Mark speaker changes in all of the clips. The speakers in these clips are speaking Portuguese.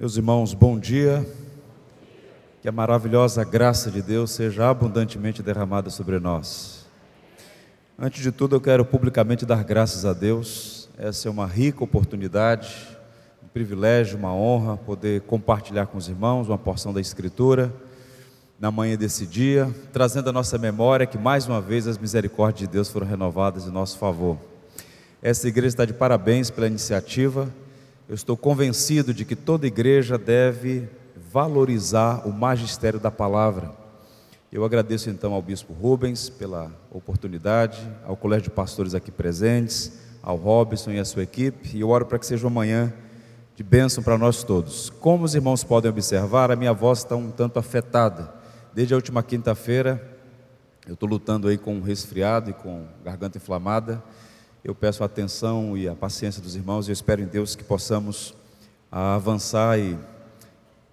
Speaker 1: Meus irmãos, bom dia. Que a maravilhosa graça de Deus seja abundantemente derramada sobre nós. Antes de tudo, eu quero publicamente dar graças a Deus. Essa é uma rica oportunidade, um privilégio, uma honra poder compartilhar com os irmãos uma porção da Escritura na manhã desse dia, trazendo a nossa memória que mais uma vez as misericórdias de Deus foram renovadas em nosso favor. Essa igreja está de parabéns pela iniciativa. Eu estou convencido de que toda igreja deve valorizar o magistério da palavra. Eu agradeço então ao bispo Rubens pela oportunidade, ao colégio de pastores aqui presentes, ao Robson e à sua equipe, e eu oro para que seja uma manhã de bênção para nós todos. Como os irmãos podem observar, a minha voz está um tanto afetada. Desde a última quinta-feira, eu estou lutando aí com um resfriado e com garganta inflamada. Eu peço a atenção e a paciência dos irmãos e eu espero em Deus que possamos avançar e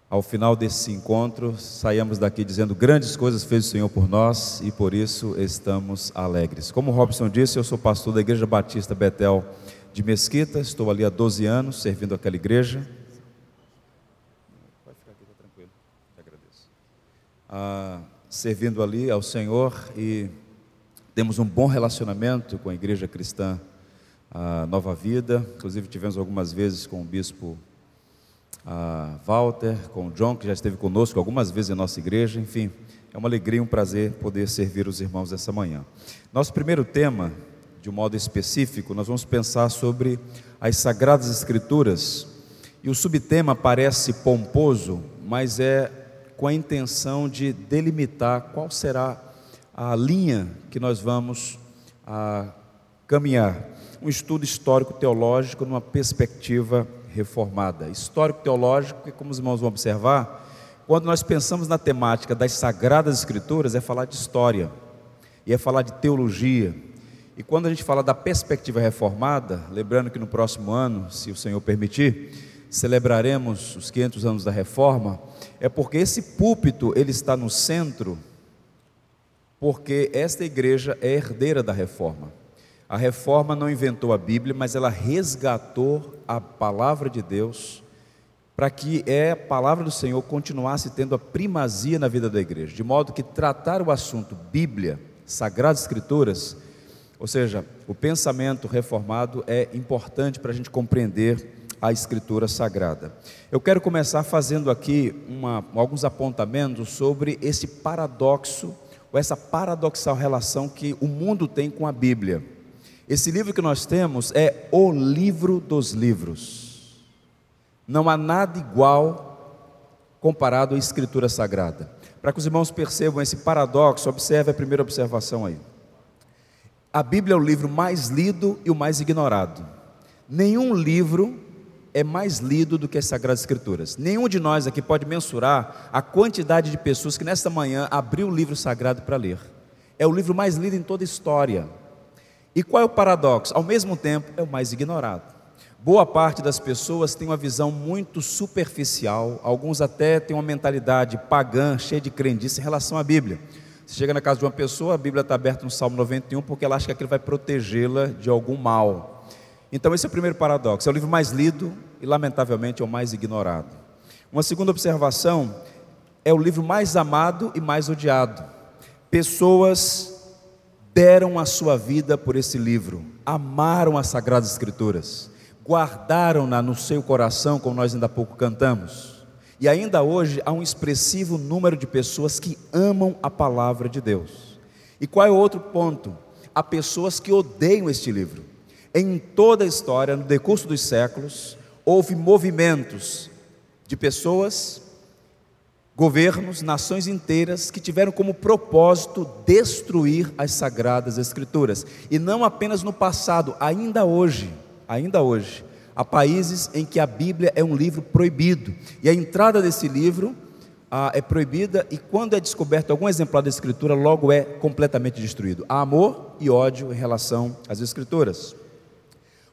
Speaker 1: ao final desse encontro saímos daqui dizendo grandes coisas fez o Senhor por nós e por isso estamos alegres. Como o Robson disse, eu sou pastor da Igreja Batista Betel de Mesquita, estou ali há 12 anos servindo aquela igreja ah, servindo ali ao Senhor e temos um bom relacionamento com a igreja cristã a Nova Vida. Inclusive tivemos algumas vezes com o bispo ah, Walter, com o John, que já esteve conosco algumas vezes em nossa igreja. Enfim, é uma alegria e um prazer poder servir os irmãos essa manhã. Nosso primeiro tema, de um modo específico, nós vamos pensar sobre as Sagradas Escrituras. E o subtema parece pomposo, mas é com a intenção de delimitar qual será a linha que nós vamos a, caminhar. Um estudo histórico-teológico numa perspectiva reformada. Histórico-teológico, que, como os irmãos vão observar, quando nós pensamos na temática das Sagradas Escrituras, é falar de história, e é falar de teologia. E quando a gente fala da perspectiva reformada, lembrando que no próximo ano, se o Senhor permitir, celebraremos os 500 anos da reforma, é porque esse púlpito ele está no centro, porque esta igreja é herdeira da reforma. A reforma não inventou a Bíblia, mas ela resgatou a palavra de Deus para que é a palavra do Senhor continuasse tendo a primazia na vida da igreja, de modo que tratar o assunto Bíblia, Sagradas Escrituras, ou seja, o pensamento reformado é importante para a gente compreender a Escritura Sagrada. Eu quero começar fazendo aqui uma, alguns apontamentos sobre esse paradoxo, essa paradoxal relação que o mundo tem com a Bíblia. Esse livro que nós temos é o livro dos livros. Não há nada igual comparado à Escritura Sagrada. Para que os irmãos percebam esse paradoxo, observe a primeira observação aí. A Bíblia é o livro mais lido e o mais ignorado. Nenhum livro é mais lido do que as Sagradas Escrituras. Nenhum de nós aqui pode mensurar a quantidade de pessoas que nesta manhã abriu o livro sagrado para ler. É o livro mais lido em toda a história. E qual é o paradoxo? Ao mesmo tempo, é o mais ignorado. Boa parte das pessoas tem uma visão muito superficial, alguns até têm uma mentalidade pagã, cheia de crendice em relação à Bíblia. Você chega na casa de uma pessoa, a Bíblia está aberta no Salmo 91, porque ela acha que aquilo vai protegê-la de algum mal. Então, esse é o primeiro paradoxo. É o livro mais lido e, lamentavelmente, é o mais ignorado. Uma segunda observação é o livro mais amado e mais odiado. Pessoas deram a sua vida por esse livro, amaram as Sagradas Escrituras, guardaram-na no seu coração, como nós ainda há pouco cantamos. E ainda hoje há um expressivo número de pessoas que amam a palavra de Deus. E qual é o outro ponto? Há pessoas que odeiam este livro. Em toda a história, no decurso dos séculos, houve movimentos de pessoas, governos, nações inteiras que tiveram como propósito destruir as sagradas escrituras. E não apenas no passado, ainda hoje, ainda hoje, há países em que a Bíblia é um livro proibido. E a entrada desse livro ah, é proibida e quando é descoberto algum exemplar da escritura, logo é completamente destruído. Há amor e ódio em relação às escrituras.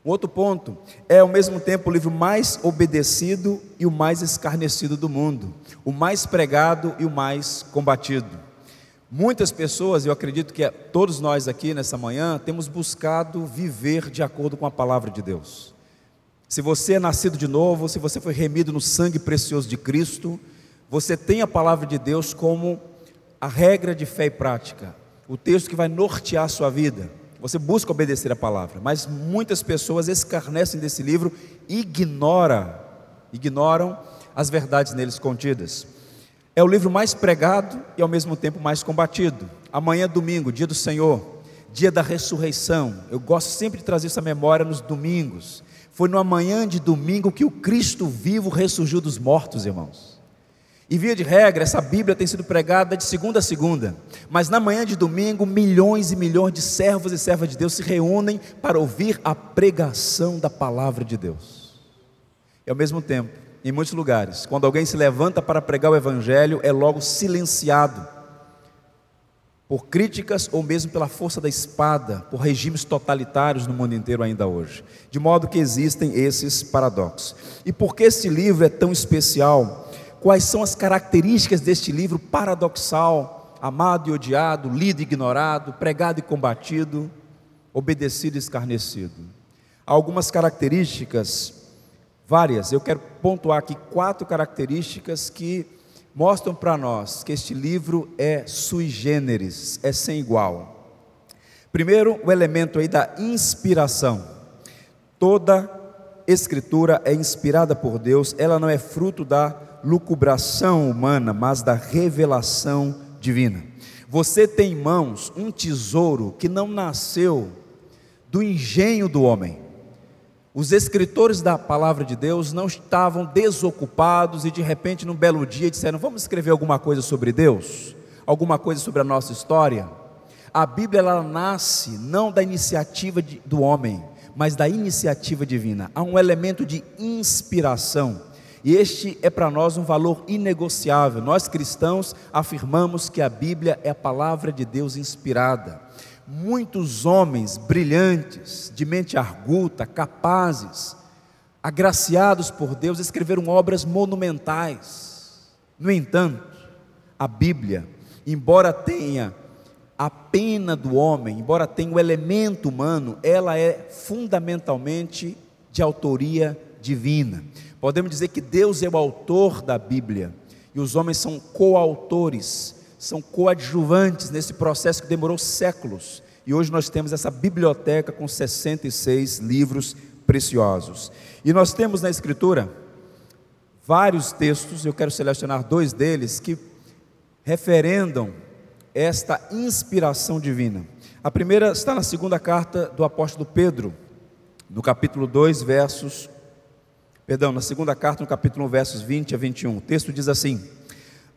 Speaker 1: Um outro ponto é ao mesmo tempo o livro mais obedecido e o mais escarnecido do mundo, o mais pregado e o mais combatido. Muitas pessoas, eu acredito que todos nós aqui nessa manhã, temos buscado viver de acordo com a palavra de Deus. Se você é nascido de novo, se você foi remido no sangue precioso de Cristo, você tem a palavra de Deus como a regra de fé e prática, o texto que vai nortear a sua vida. Você busca obedecer a palavra, mas muitas pessoas escarnecem desse livro ignora, ignoram as verdades neles contidas. É o livro mais pregado e ao mesmo tempo mais combatido. Amanhã, domingo, dia do Senhor, dia da ressurreição. Eu gosto sempre de trazer essa memória nos domingos. Foi no amanhã de domingo que o Cristo vivo ressurgiu dos mortos, irmãos. E via de regra, essa Bíblia tem sido pregada de segunda a segunda. Mas na manhã de domingo, milhões e milhões de servos e servas de Deus se reúnem para ouvir a pregação da palavra de Deus. E ao mesmo tempo, em muitos lugares, quando alguém se levanta para pregar o Evangelho, é logo silenciado por críticas ou mesmo pela força da espada, por regimes totalitários no mundo inteiro ainda hoje. De modo que existem esses paradoxos. E por que este livro é tão especial? Quais são as características deste livro paradoxal, amado e odiado, lido e ignorado, pregado e combatido, obedecido e escarnecido? Há algumas características, várias, eu quero pontuar aqui quatro características que mostram para nós que este livro é sui generis, é sem igual. Primeiro, o elemento aí da inspiração. Toda escritura é inspirada por Deus, ela não é fruto da lucubração humana, mas da revelação divina. Você tem em mãos um tesouro que não nasceu do engenho do homem, os escritores da palavra de Deus não estavam desocupados e de repente, num belo dia, disseram: Vamos escrever alguma coisa sobre Deus? Alguma coisa sobre a nossa história? A Bíblia ela nasce não da iniciativa de, do homem, mas da iniciativa divina. Há um elemento de inspiração. E este é para nós um valor inegociável. Nós cristãos afirmamos que a Bíblia é a palavra de Deus inspirada muitos homens brilhantes, de mente arguta, capazes, agraciados por Deus, escreveram obras monumentais. No entanto, a Bíblia, embora tenha a pena do homem, embora tenha o elemento humano, ela é fundamentalmente de autoria divina. Podemos dizer que Deus é o autor da Bíblia e os homens são coautores são coadjuvantes nesse processo que demorou séculos. E hoje nós temos essa biblioteca com 66 livros preciosos. E nós temos na Escritura vários textos, eu quero selecionar dois deles, que referendam esta inspiração divina. A primeira está na segunda carta do apóstolo Pedro, no capítulo 2, versos. Perdão, na segunda carta, no capítulo 1, versos 20 a 21. O texto diz assim: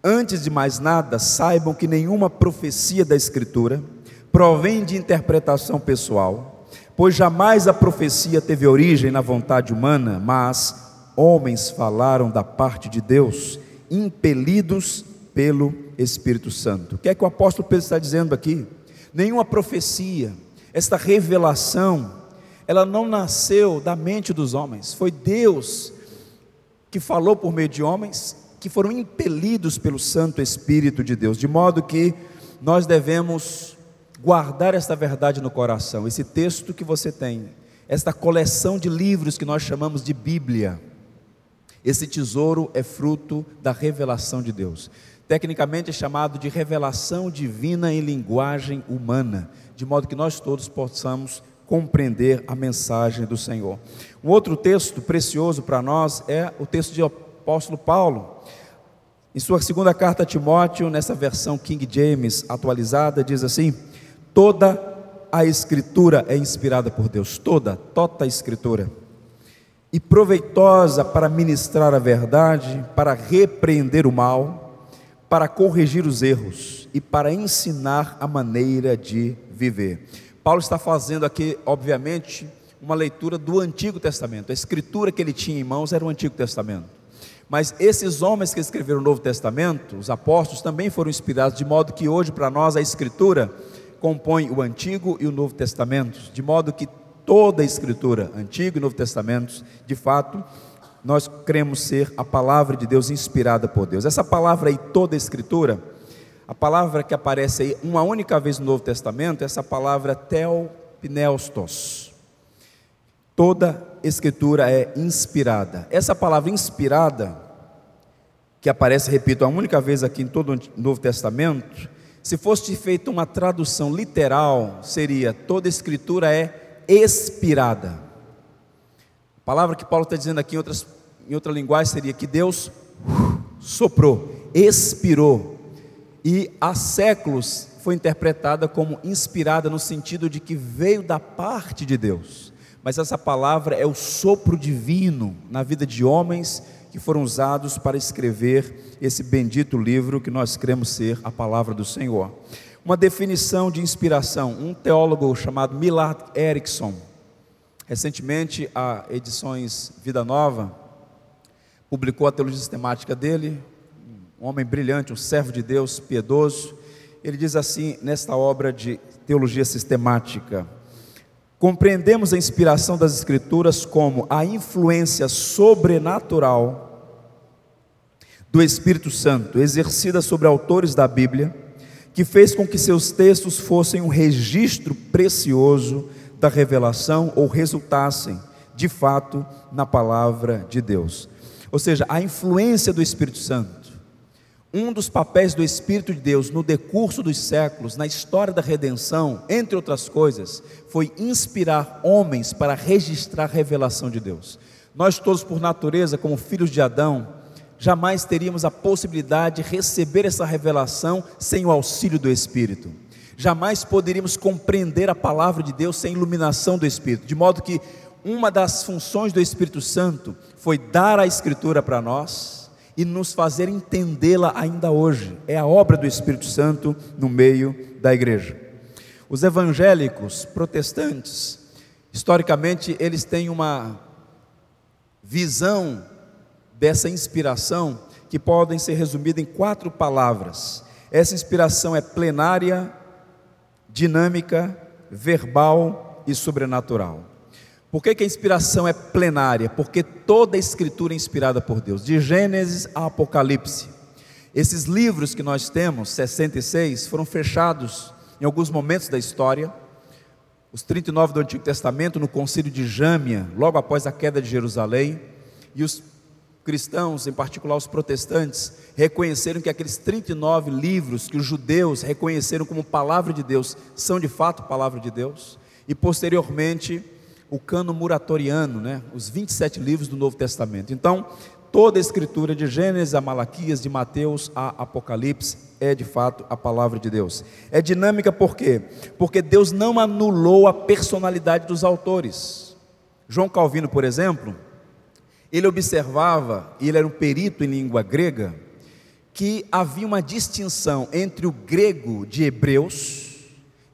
Speaker 1: Antes de mais nada, saibam que nenhuma profecia da Escritura provém de interpretação pessoal, pois jamais a profecia teve origem na vontade humana, mas homens falaram da parte de Deus, impelidos pelo Espírito Santo. O que é que o apóstolo Pedro está dizendo aqui? Nenhuma profecia, esta revelação, ela não nasceu da mente dos homens, foi Deus que falou por meio de homens que foram impelidos pelo Santo Espírito de Deus, de modo que nós devemos guardar esta verdade no coração. Esse texto que você tem, esta coleção de livros que nós chamamos de Bíblia, esse tesouro é fruto da revelação de Deus. Tecnicamente é chamado de revelação divina em linguagem humana, de modo que nós todos possamos compreender a mensagem do Senhor. Um outro texto precioso para nós é o texto de apóstolo Paulo, em sua segunda carta a Timóteo, nessa versão King James atualizada, diz assim: toda a escritura é inspirada por Deus, toda, toda a escritura, e proveitosa para ministrar a verdade, para repreender o mal, para corrigir os erros e para ensinar a maneira de viver. Paulo está fazendo aqui, obviamente, uma leitura do Antigo Testamento. A escritura que ele tinha em mãos era o Antigo Testamento. Mas esses homens que escreveram o Novo Testamento, os apóstolos, também foram inspirados, de modo que hoje para nós a Escritura compõe o Antigo e o Novo Testamento, de modo que toda a Escritura, Antigo e Novo Testamento, de fato, nós cremos ser a palavra de Deus inspirada por Deus. Essa palavra aí, toda a Escritura, a palavra que aparece aí uma única vez no Novo Testamento, essa palavra teopneustos. Toda escritura é inspirada. Essa palavra inspirada, que aparece, repito, a única vez aqui em todo o Novo Testamento, se fosse feita uma tradução literal, seria: toda escritura é expirada. A palavra que Paulo está dizendo aqui em, outras, em outra linguagem seria que Deus soprou, expirou, e há séculos foi interpretada como inspirada no sentido de que veio da parte de Deus. Mas essa palavra é o sopro divino na vida de homens que foram usados para escrever esse bendito livro que nós cremos ser a palavra do Senhor. Uma definição de inspiração, um teólogo chamado Millard Erickson, recentemente a Edições Vida Nova publicou a teologia sistemática dele, um homem brilhante, um servo de Deus, piedoso. Ele diz assim nesta obra de teologia sistemática: Compreendemos a inspiração das Escrituras como a influência sobrenatural do Espírito Santo exercida sobre autores da Bíblia, que fez com que seus textos fossem um registro precioso da revelação ou resultassem, de fato, na palavra de Deus. Ou seja, a influência do Espírito Santo. Um dos papéis do Espírito de Deus no decurso dos séculos, na história da redenção, entre outras coisas, foi inspirar homens para registrar a revelação de Deus. Nós todos, por natureza, como filhos de Adão, jamais teríamos a possibilidade de receber essa revelação sem o auxílio do Espírito. Jamais poderíamos compreender a palavra de Deus sem iluminação do Espírito. De modo que uma das funções do Espírito Santo foi dar a Escritura para nós e nos fazer entendê-la ainda hoje. É a obra do Espírito Santo no meio da igreja. Os evangélicos protestantes, historicamente, eles têm uma visão dessa inspiração que podem ser resumidas em quatro palavras. Essa inspiração é plenária, dinâmica, verbal e sobrenatural. Por que, que, a inspiração é plenária? Porque toda a escritura é inspirada por Deus, de Gênesis a Apocalipse. Esses livros que nós temos, 66, foram fechados em alguns momentos da história. Os 39 do Antigo Testamento, no concílio de Jâmia, logo após a queda de Jerusalém, e os cristãos, em particular os protestantes, reconheceram que aqueles 39 livros que os judeus reconheceram como palavra de Deus são de fato palavra de Deus, e posteriormente o cano muratoriano, né, os 27 livros do Novo Testamento. Então, toda a escritura de Gênesis a Malaquias, de Mateus a Apocalipse, é de fato a palavra de Deus. É dinâmica por quê? Porque Deus não anulou a personalidade dos autores. João Calvino, por exemplo, ele observava, e ele era um perito em língua grega, que havia uma distinção entre o grego de Hebreus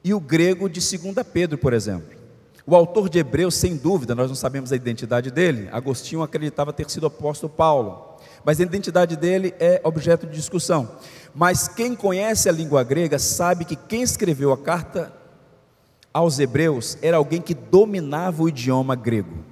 Speaker 1: e o grego de 2 Pedro, por exemplo. O autor de Hebreus, sem dúvida, nós não sabemos a identidade dele, Agostinho acreditava ter sido o apóstolo Paulo, mas a identidade dele é objeto de discussão. Mas quem conhece a língua grega sabe que quem escreveu a carta aos Hebreus era alguém que dominava o idioma grego.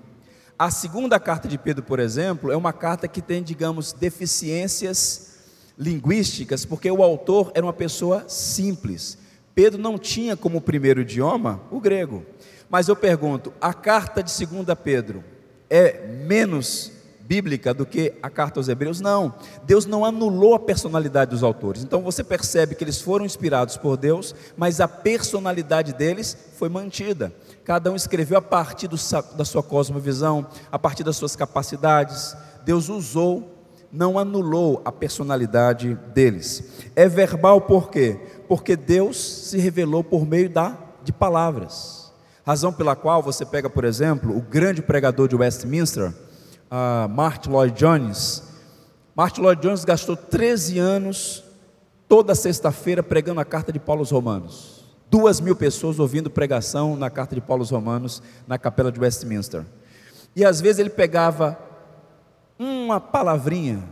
Speaker 1: A segunda carta de Pedro, por exemplo, é uma carta que tem, digamos, deficiências linguísticas, porque o autor era uma pessoa simples. Pedro não tinha como primeiro idioma o grego. Mas eu pergunto, a carta de 2 Pedro é menos bíblica do que a carta aos Hebreus? Não. Deus não anulou a personalidade dos autores. Então você percebe que eles foram inspirados por Deus, mas a personalidade deles foi mantida. Cada um escreveu a partir do, da sua cosmovisão, a partir das suas capacidades. Deus usou, não anulou a personalidade deles. É verbal por quê? Porque Deus se revelou por meio da, de palavras. Razão pela qual você pega, por exemplo, o grande pregador de Westminster, uh, Martin Lloyd Jones. Martin Lloyd Jones gastou 13 anos, toda sexta-feira, pregando a carta de Paulo aos Romanos. Duas mil pessoas ouvindo pregação na carta de Paulo aos Romanos, na capela de Westminster. E às vezes ele pegava uma palavrinha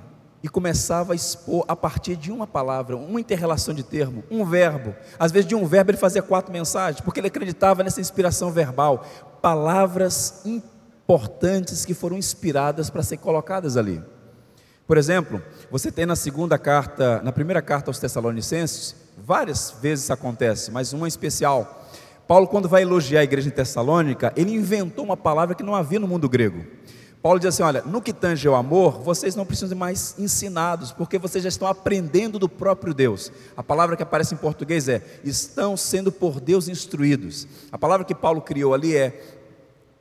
Speaker 1: e começava a expor a partir de uma palavra, uma interrelação de termo, um verbo. Às vezes de um verbo ele fazia quatro mensagens, porque ele acreditava nessa inspiração verbal, palavras importantes que foram inspiradas para ser colocadas ali. Por exemplo, você tem na segunda carta, na primeira carta aos Tessalonicenses, várias vezes isso acontece, mas uma especial. Paulo, quando vai elogiar a igreja em Tessalônica, ele inventou uma palavra que não havia no mundo grego. Paulo diz assim: olha, no que tange ao amor, vocês não precisam mais ensinados, porque vocês já estão aprendendo do próprio Deus. A palavra que aparece em português é: estão sendo por Deus instruídos. A palavra que Paulo criou ali é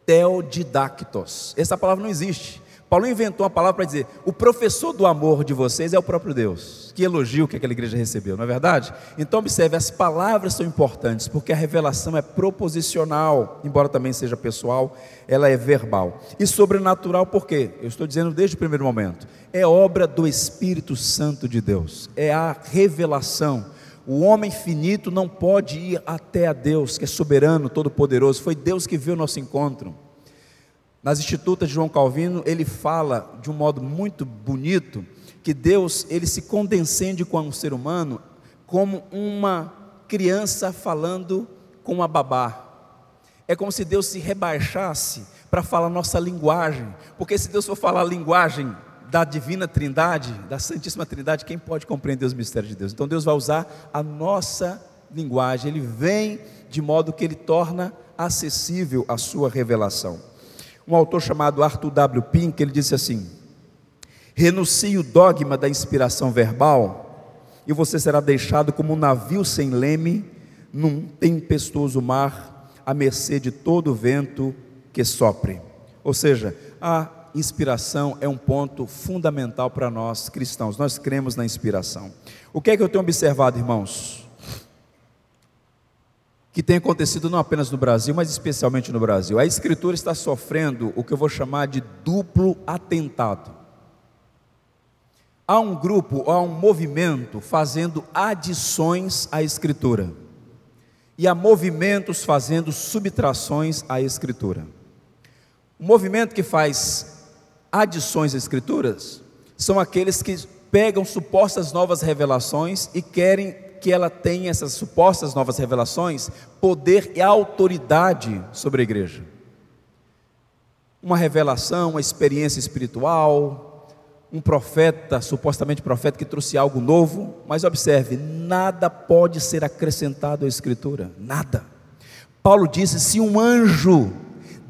Speaker 1: teodidactos. Essa palavra não existe. Paulo inventou uma palavra para dizer: o professor do amor de vocês é o próprio Deus. Que elogio que aquela igreja recebeu, não é verdade? Então, observe: as palavras são importantes, porque a revelação é proposicional, embora também seja pessoal, ela é verbal. E sobrenatural, por quê? Eu estou dizendo desde o primeiro momento: é obra do Espírito Santo de Deus, é a revelação. O homem finito não pode ir até a Deus, que é soberano, todo-poderoso. Foi Deus que viu o nosso encontro. Nas Institutas de João Calvino, ele fala de um modo muito bonito que Deus, ele se condescende com o ser humano como uma criança falando com uma babá. É como se Deus se rebaixasse para falar nossa linguagem, porque se Deus for falar a linguagem da divina Trindade, da Santíssima Trindade, quem pode compreender os mistérios de Deus? Então Deus vai usar a nossa linguagem, ele vem de modo que ele torna acessível a sua revelação um autor chamado Arthur W. Pink, ele disse assim: renuncie o dogma da inspiração verbal, e você será deixado como um navio sem leme num tempestuoso mar, à mercê de todo vento que sopre. Ou seja, a inspiração é um ponto fundamental para nós cristãos. Nós cremos na inspiração. O que é que eu tenho observado, irmãos? Que tem acontecido não apenas no Brasil, mas especialmente no Brasil. A Escritura está sofrendo o que eu vou chamar de duplo atentado. Há um grupo, há um movimento fazendo adições à Escritura, e há movimentos fazendo subtrações à Escritura. O movimento que faz adições às Escrituras são aqueles que pegam supostas novas revelações e querem que ela tem essas supostas novas revelações, poder e autoridade sobre a igreja. Uma revelação, uma experiência espiritual, um profeta, supostamente profeta, que trouxe algo novo, mas observe, nada pode ser acrescentado à Escritura, nada. Paulo disse: se um anjo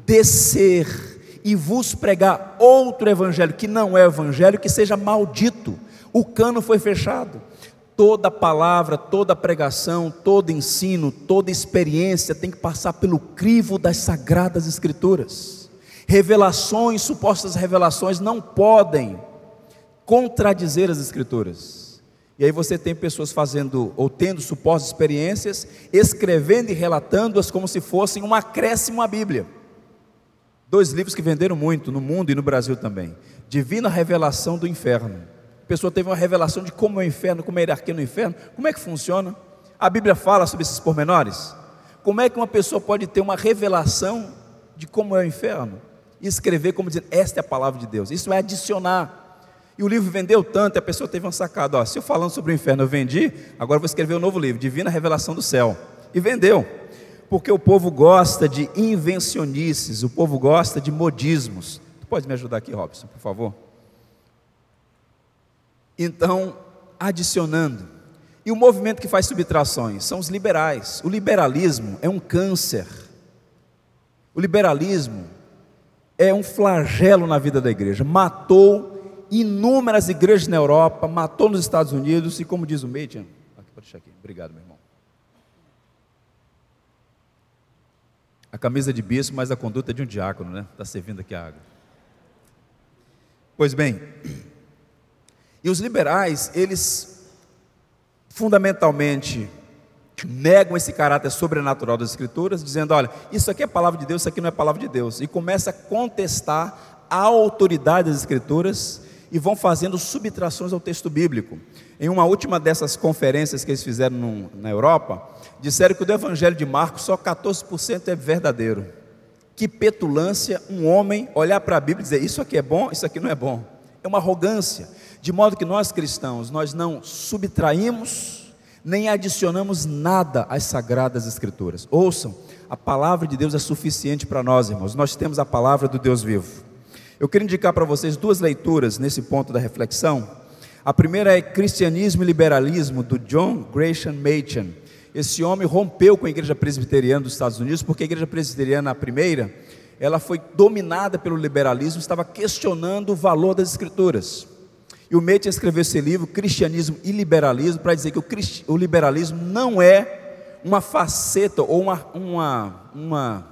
Speaker 1: descer e vos pregar outro evangelho que não é evangelho, que seja maldito, o cano foi fechado toda palavra, toda pregação, todo ensino, toda experiência tem que passar pelo crivo das sagradas escrituras. Revelações, supostas revelações não podem contradizer as escrituras. E aí você tem pessoas fazendo ou tendo supostas experiências, escrevendo e relatando-as como se fossem um acréscimo à Bíblia. Dois livros que venderam muito no mundo e no Brasil também. Divina Revelação do Inferno pessoa teve uma revelação de como é o inferno, como é a hierarquia no inferno, como é que funciona? A Bíblia fala sobre esses pormenores? Como é que uma pessoa pode ter uma revelação de como é o inferno? E escrever como dizendo, esta é a palavra de Deus. Isso é adicionar. E o livro vendeu tanto, e a pessoa teve uma sacada, ó, se eu falando sobre o inferno eu vendi, agora vou escrever um novo livro, Divina Revelação do Céu. E vendeu. Porque o povo gosta de invencionices, o povo gosta de modismos. Tu pode me ajudar aqui, Robson, por favor? Então, adicionando. E o movimento que faz subtrações são os liberais. O liberalismo é um câncer. O liberalismo é um flagelo na vida da igreja. Matou inúmeras igrejas na Europa, matou nos Estados Unidos e, como diz o Median, aqui, pode deixar aqui. Obrigado, meu irmão. A camisa de bispo, mas a conduta é de um diácono, né? Está servindo aqui a água. Pois bem, e os liberais, eles fundamentalmente negam esse caráter sobrenatural das Escrituras, dizendo: olha, isso aqui é palavra de Deus, isso aqui não é palavra de Deus, e começa a contestar a autoridade das Escrituras e vão fazendo subtrações ao texto bíblico. Em uma última dessas conferências que eles fizeram na Europa, disseram que do Evangelho de Marcos só 14% é verdadeiro. Que petulância um homem olhar para a Bíblia e dizer: Isso aqui é bom, isso aqui não é bom. Uma arrogância. De modo que nós cristãos, nós não subtraímos, nem adicionamos nada às sagradas escrituras. Ouçam, a palavra de Deus é suficiente para nós, irmãos. Nós temos a palavra do Deus vivo. Eu quero indicar para vocês duas leituras nesse ponto da reflexão. A primeira é Cristianismo e Liberalismo, do John Gresham Machen. Esse homem rompeu com a igreja presbiteriana dos Estados Unidos, porque a igreja presbiteriana, a primeira, ela foi dominada pelo liberalismo, estava questionando o valor das escrituras. E o Meitner escreveu esse livro, Cristianismo e Liberalismo, para dizer que o, o, liberalismo não é uma faceta ou uma, uma, uma,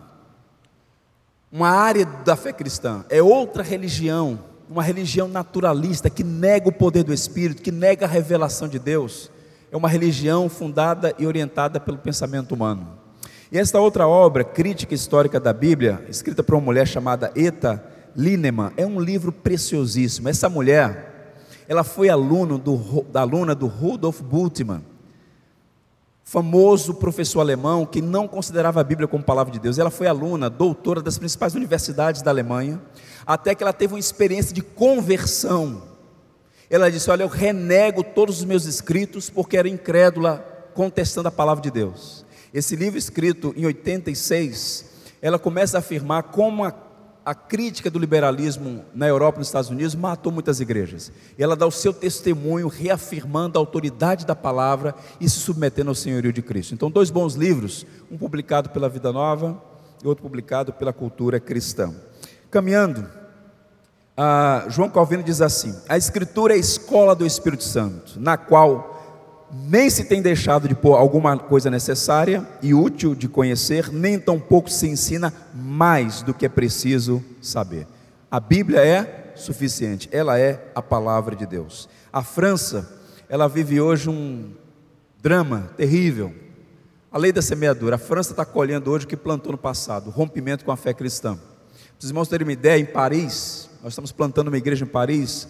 Speaker 1: uma área da fé cristã, é outra religião, uma religião naturalista que nega o poder do Espírito, que nega a revelação de Deus. É uma religião fundada e orientada pelo pensamento humano. E esta outra obra, Crítica Histórica da Bíblia, escrita por uma mulher chamada Eta Lineman, é um livro preciosíssimo. Essa mulher, ela foi aluno do, da aluna do Rudolf Bultmann, famoso professor alemão que não considerava a Bíblia como palavra de Deus. Ela foi aluna, doutora das principais universidades da Alemanha, até que ela teve uma experiência de conversão. Ela disse: Olha, eu renego todos os meus escritos porque era incrédula contestando a palavra de Deus. Esse livro, escrito em 86, ela começa a afirmar como a, a crítica do liberalismo na Europa e nos Estados Unidos matou muitas igrejas. E ela dá o seu testemunho, reafirmando a autoridade da palavra e se submetendo ao senhorio de Cristo. Então, dois bons livros, um publicado pela Vida Nova e outro publicado pela Cultura Cristã. Caminhando, João Calvino diz assim: a Escritura é a escola do Espírito Santo, na qual nem se tem deixado de pôr alguma coisa necessária e útil de conhecer, nem tampouco se ensina mais do que é preciso saber. A Bíblia é suficiente, ela é a palavra de Deus. A França, ela vive hoje um drama terrível. A lei da semeadura. A França está colhendo hoje o que plantou no passado, o rompimento com a fé cristã. Para os irmãos terem uma ideia, em Paris, nós estamos plantando uma igreja em Paris.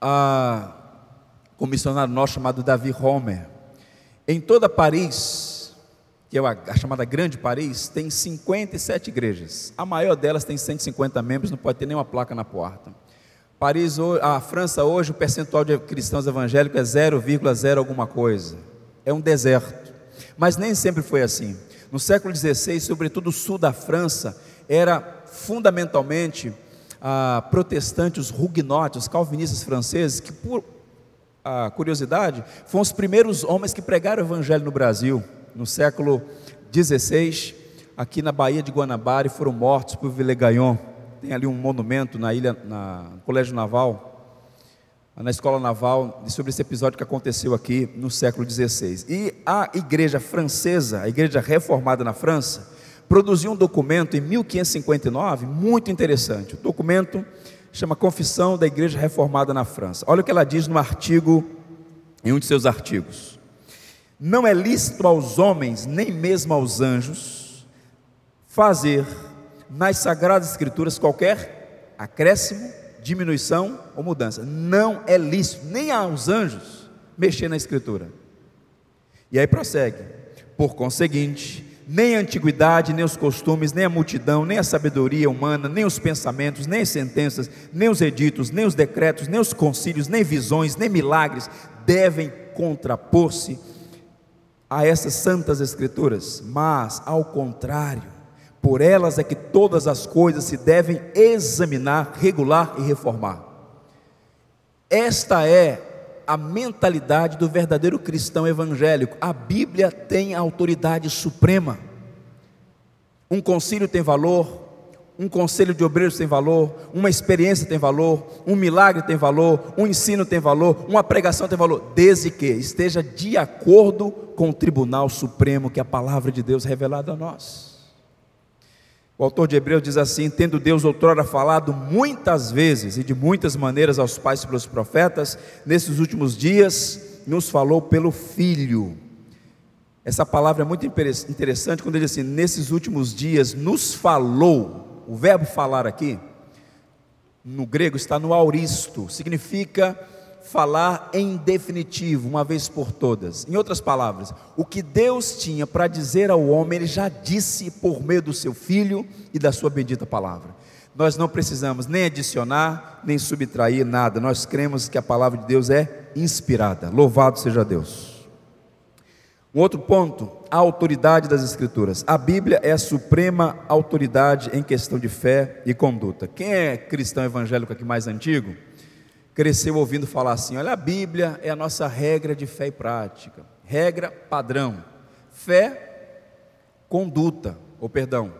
Speaker 1: A um missionário nosso chamado Davi Homer. Em toda Paris, que é a, chamada Grande Paris, tem 57 igrejas. A maior delas tem 150 membros, não pode ter nenhuma placa na porta. Paris, a França hoje, o percentual de cristãos evangélicos é 0,0 alguma coisa. É um deserto. Mas nem sempre foi assim. No século XVI, sobretudo o sul da França, era fundamentalmente ah, protestantes, os huguenotes, os calvinistas franceses, que por a curiosidade, foram os primeiros homens que pregaram o evangelho no Brasil, no século XVI, aqui na Baía de Guanabara, e foram mortos por Villegagnon. Tem ali um monumento na ilha, na, no Colégio Naval, na Escola Naval, sobre esse episódio que aconteceu aqui no século XVI. E a igreja francesa, a igreja reformada na França, produziu um documento em 1559 muito interessante. O documento chama Confissão da Igreja Reformada na França. Olha o que ela diz no artigo, em um de seus artigos. Não é lícito aos homens, nem mesmo aos anjos, fazer nas Sagradas Escrituras qualquer acréscimo, diminuição ou mudança. Não é lícito, nem aos anjos, mexer na Escritura. E aí prossegue. Por conseguinte, nem a antiguidade, nem os costumes, nem a multidão, nem a sabedoria humana, nem os pensamentos, nem as sentenças, nem os editos, nem os decretos, nem os concílios, nem visões, nem milagres devem contrapor-se a essas santas escrituras, mas ao contrário, por elas é que todas as coisas se devem examinar, regular e reformar. Esta é a mentalidade do verdadeiro cristão evangélico. A Bíblia tem autoridade suprema. Um concílio tem valor, um conselho de obreiros tem valor, uma experiência tem valor, um milagre tem valor, um ensino tem valor, uma pregação tem valor, desde que esteja de acordo com o tribunal supremo que é a palavra de Deus revelada a nós. O autor de Hebreus diz assim: Tendo Deus outrora falado muitas vezes e de muitas maneiras aos pais pelos profetas, nesses últimos dias nos falou pelo Filho. Essa palavra é muito interessante quando ele diz assim: nesses últimos dias nos falou. O verbo falar aqui, no grego, está no auristo, significa falar em definitivo, uma vez por todas. Em outras palavras, o que Deus tinha para dizer ao homem, Ele já disse por meio do seu Filho e da Sua bendita palavra. Nós não precisamos nem adicionar, nem subtrair nada. Nós cremos que a palavra de Deus é inspirada. Louvado seja Deus. Um outro ponto, a autoridade das Escrituras. A Bíblia é a suprema autoridade em questão de fé e conduta. Quem é cristão evangélico aqui mais antigo? Cresceu ouvindo falar assim: olha, a Bíblia é a nossa regra de fé e prática, regra padrão. Fé, conduta, ou perdão,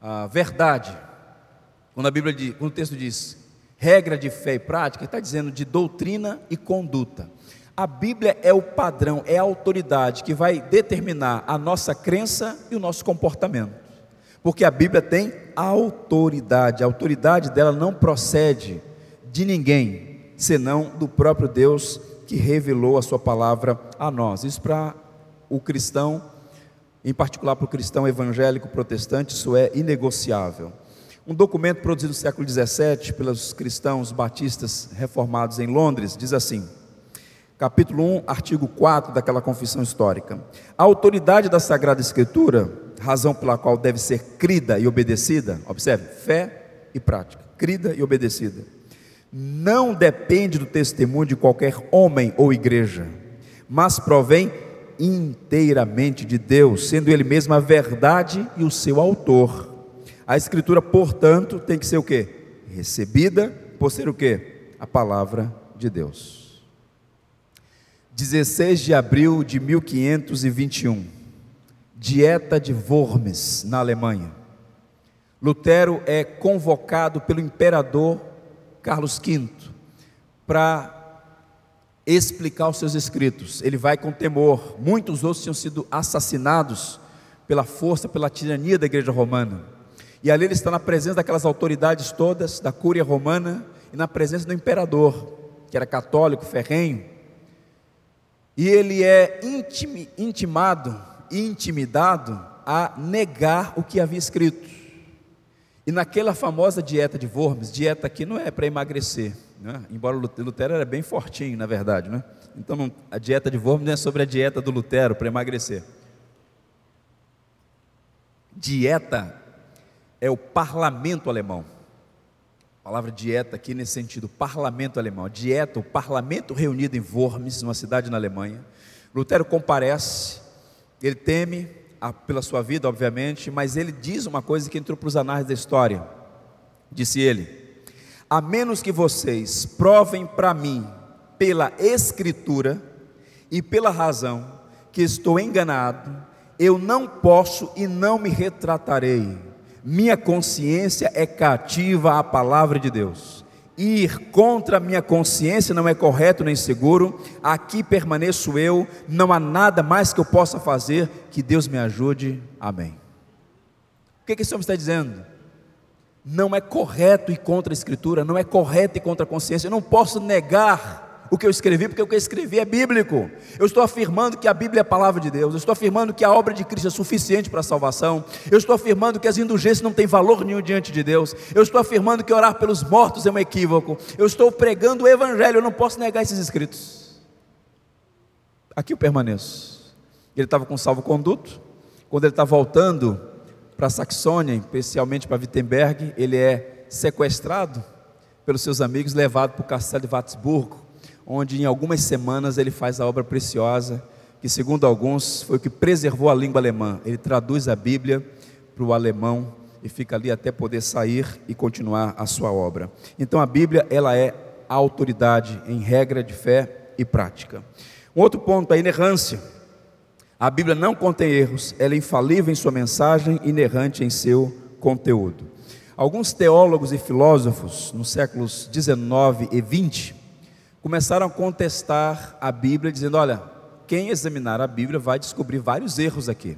Speaker 1: a verdade. Quando a Bíblia diz, quando o texto diz regra de fé e prática, está dizendo de doutrina e conduta. A Bíblia é o padrão, é a autoridade que vai determinar a nossa crença e o nosso comportamento. Porque a Bíblia tem autoridade, a autoridade dela não procede de ninguém, senão do próprio Deus que revelou a sua palavra a nós. Isso para o cristão, em particular para o cristão evangélico protestante, isso é inegociável. Um documento produzido no século XVII pelos cristãos batistas reformados em Londres diz assim: capítulo 1, artigo 4 daquela confissão histórica. A autoridade da Sagrada Escritura, razão pela qual deve ser crida e obedecida, observe, fé e prática, crida e obedecida, não depende do testemunho de qualquer homem ou igreja, mas provém inteiramente de Deus, sendo Ele mesmo a verdade e o seu autor. A Escritura, portanto, tem que ser o que? Recebida por ser o que? A palavra de Deus. 16 de abril de 1521, dieta de Worms, na Alemanha. Lutero é convocado pelo imperador Carlos V para explicar os seus escritos. Ele vai com temor. Muitos outros tinham sido assassinados pela força, pela tirania da igreja romana. E ali ele está na presença daquelas autoridades todas, da cúria romana, e na presença do imperador, que era católico, ferrenho e ele é intimado intimidado a negar o que havia escrito. E naquela famosa dieta de Worms, dieta aqui não é para emagrecer, né? embora Lutero era bem fortinho, na verdade, né? Então a dieta de Worms não é sobre a dieta do Lutero para emagrecer. Dieta é o parlamento alemão. A palavra dieta aqui nesse sentido, parlamento alemão. Dieta, o parlamento reunido em Worms, numa cidade na Alemanha. Lutero comparece, ele teme a, pela sua vida, obviamente, mas ele diz uma coisa que entrou para os anais da história. Disse ele: A menos que vocês provem para mim, pela Escritura e pela razão, que estou enganado, eu não posso e não me retratarei minha consciência é cativa à palavra de Deus. Ir contra a minha consciência não é correto nem seguro. Aqui permaneço eu, não há nada mais que eu possa fazer. Que Deus me ajude. Amém. O que, que esse homem está dizendo? Não é correto ir contra a Escritura, não é correto ir contra a consciência. Eu não posso negar o que eu escrevi, porque o que eu escrevi é bíblico. Eu estou afirmando que a Bíblia é a palavra de Deus. Eu estou afirmando que a obra de Cristo é suficiente para a salvação. Eu estou afirmando que as indulgências não têm valor nenhum diante de Deus. Eu estou afirmando que orar pelos mortos é um equívoco. Eu estou pregando o Evangelho. Eu não posso negar esses escritos. Aqui eu permaneço. Ele estava com salvo-conduto. Quando ele está voltando para a Saxônia, especialmente para Wittenberg, ele é sequestrado pelos seus amigos, levado para o castelo de Watzburgo onde em algumas semanas ele faz a obra preciosa, que segundo alguns foi o que preservou a língua alemã. Ele traduz a Bíblia para o alemão e fica ali até poder sair e continuar a sua obra. Então a Bíblia, ela é a autoridade em regra de fé e prática. Um outro ponto, a inerrância. A Bíblia não contém erros, ela é infalível em sua mensagem, inerrante em seu conteúdo. Alguns teólogos e filósofos, nos séculos 19 e 20, começaram a contestar a Bíblia, dizendo: olha, quem examinar a Bíblia vai descobrir vários erros aqui.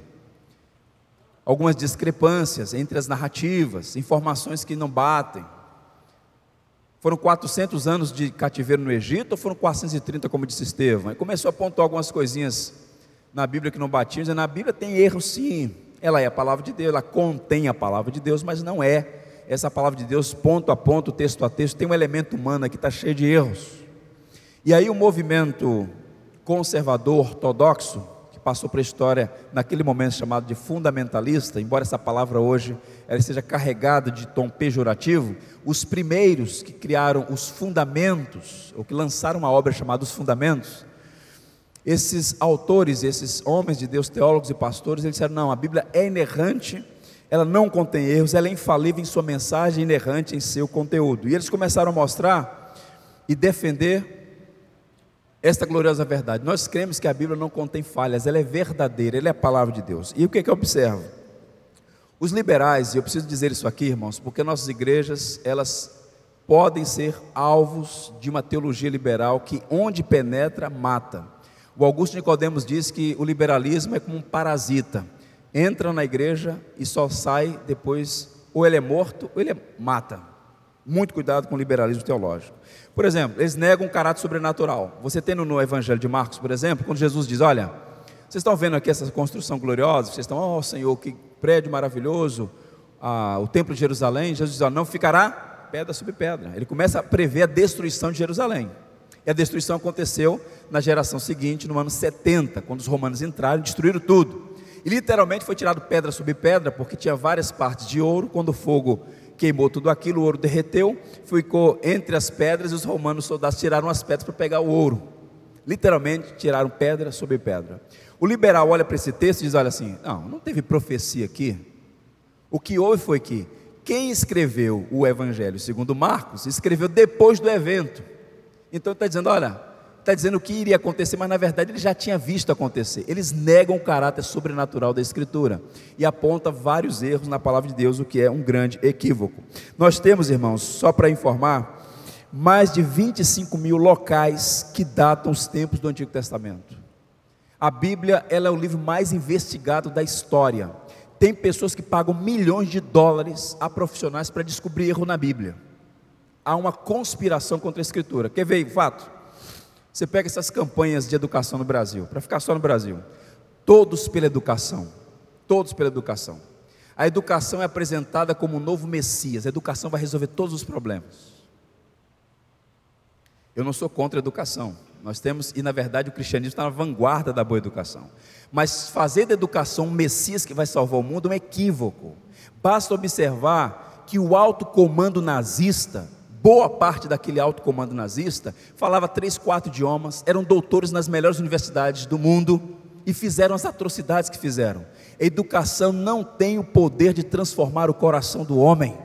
Speaker 1: Algumas discrepâncias entre as narrativas, informações que não batem. Foram 400 anos de cativeiro no Egito ou foram 430, como disse Estevão? Aí começou a apontar algumas coisinhas na Bíblia que não batiam, dizendo: na Bíblia tem erros sim. Ela é a palavra de Deus, ela contém a palavra de Deus, mas não é essa palavra de Deus, ponto a ponto, texto a texto, tem um elemento humano que está cheio de erros. E aí o movimento conservador ortodoxo, que passou para a história naquele momento chamado de fundamentalista, embora essa palavra hoje ela seja carregada de tom pejorativo, os primeiros que criaram os fundamentos, ou que lançaram uma obra chamada Os Fundamentos, esses autores, esses homens de Deus, teólogos e pastores, eles disseram: não, a Bíblia é inerrante, ela não contém erros, ela é infalível em sua mensagem, inerrante em seu conteúdo. E eles começaram a mostrar e defender esta gloriosa verdade. Nós cremos que a Bíblia não contém falhas, ela é verdadeira, ela é a palavra de Deus. E o que é que eu observo? Os liberais, e eu preciso dizer isso aqui, irmãos, porque nossas igrejas, elas podem ser alvos de uma teologia liberal que onde penetra, mata. O Augusto Nicodemos diz que o liberalismo é como um parasita. Entra na igreja e só sai depois, ou ele é morto, ou ele é, mata. Muito cuidado com o liberalismo teológico. Por exemplo, eles negam o caráter sobrenatural. Você tem no Evangelho de Marcos, por exemplo, quando Jesus diz: Olha, vocês estão vendo aqui essa construção gloriosa, vocês estão, oh Senhor, que prédio maravilhoso, ah, o templo de Jerusalém. Jesus diz: oh, Não ficará pedra sobre pedra. Ele começa a prever a destruição de Jerusalém. E a destruição aconteceu na geração seguinte, no ano 70, quando os romanos entraram e destruíram tudo. E literalmente foi tirado pedra sobre pedra, porque tinha várias partes de ouro. Quando o fogo queimou tudo aquilo, o ouro derreteu, ficou entre as pedras e os romanos soldados tiraram as pedras para pegar o ouro. Literalmente tiraram pedra sobre pedra. O liberal olha para esse texto e diz: olha assim, não, não teve profecia aqui. O que houve foi que quem escreveu o Evangelho segundo Marcos escreveu depois do evento. Então está dizendo: olha, está dizendo o que iria acontecer, mas na verdade ele já tinha visto acontecer. Eles negam o caráter sobrenatural da Escritura e aponta vários erros na palavra de Deus, o que é um grande equívoco. Nós temos, irmãos, só para informar, mais de 25 mil locais que datam os tempos do Antigo Testamento. A Bíblia ela é o livro mais investigado da história. Tem pessoas que pagam milhões de dólares a profissionais para descobrir erro na Bíblia. Há uma conspiração contra a Escritura. Quer ver o fato? Você pega essas campanhas de educação no Brasil, para ficar só no Brasil, todos pela educação, todos pela educação. A educação é apresentada como um novo Messias, a educação vai resolver todos os problemas. Eu não sou contra a educação, nós temos, e na verdade o cristianismo está na vanguarda da boa educação. Mas fazer da educação um Messias que vai salvar o mundo é um equívoco. Basta observar que o alto comando nazista boa parte daquele alto comando nazista falava três, quatro idiomas, eram doutores nas melhores universidades do mundo e fizeram as atrocidades que fizeram. A educação não tem o poder de transformar o coração do homem.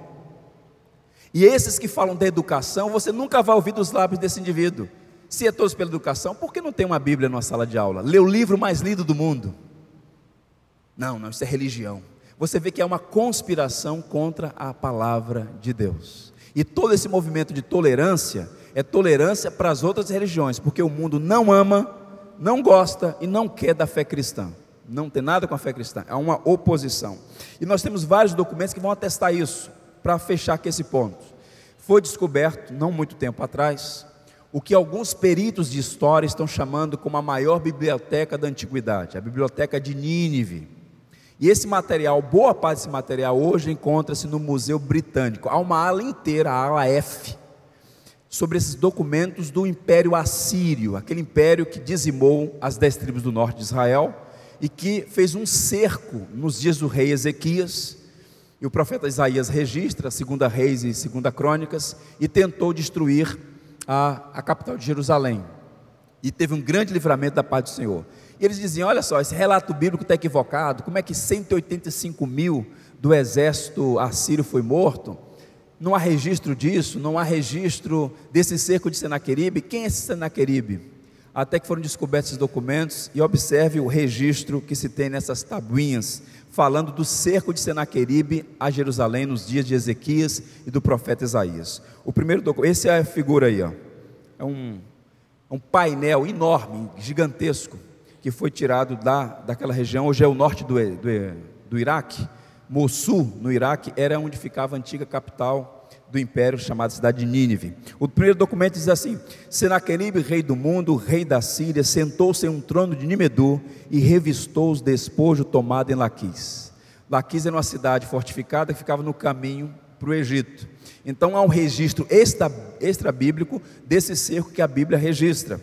Speaker 1: E esses que falam da educação, você nunca vai ouvir dos lábios desse indivíduo. Se é todos pela educação, por que não tem uma Bíblia numa sala de aula? Lê o livro mais lido do mundo. Não, não, isso é religião. Você vê que é uma conspiração contra a palavra de Deus. E todo esse movimento de tolerância é tolerância para as outras religiões, porque o mundo não ama, não gosta e não quer da fé cristã. Não tem nada com a fé cristã, é uma oposição. E nós temos vários documentos que vão atestar isso, para fechar aqui esse ponto. Foi descoberto, não muito tempo atrás, o que alguns peritos de história estão chamando como a maior biblioteca da antiguidade, a biblioteca de Nínive. E esse material, boa parte desse material hoje encontra-se no Museu Britânico. Há uma ala inteira, a ala F, sobre esses documentos do Império Assírio, aquele império que dizimou as dez tribos do norte de Israel e que fez um cerco nos dias do rei Ezequias. E o profeta Isaías registra, segunda Reis e segunda Crônicas, e tentou destruir a, a capital de Jerusalém. E teve um grande livramento da paz do Senhor. E eles diziam: olha só, esse relato bíblico está equivocado. Como é que 185 mil do exército assírio foi morto? Não há registro disso, não há registro desse cerco de Senaqueribe. Quem é esse Senaqueribe? Até que foram descobertos esses documentos e observe o registro que se tem nessas tabuinhas, falando do cerco de Senaqueribe a Jerusalém nos dias de Ezequias e do profeta Isaías. O primeiro documento, esse é a figura aí, ó. é um, um painel enorme, gigantesco, que foi tirado da, daquela região, hoje é o norte do, do, do Iraque, Mossul, no Iraque, era onde ficava a antiga capital do império, chamada cidade de Nínive. O primeiro documento diz assim: Senaqueribe, rei do mundo, rei da Síria, sentou-se em um trono de Nimedu e revistou os despojos tomados em Laquis. Laquis era uma cidade fortificada que ficava no caminho para o Egito. Então há um registro extra-bíblico desse cerco que a Bíblia registra.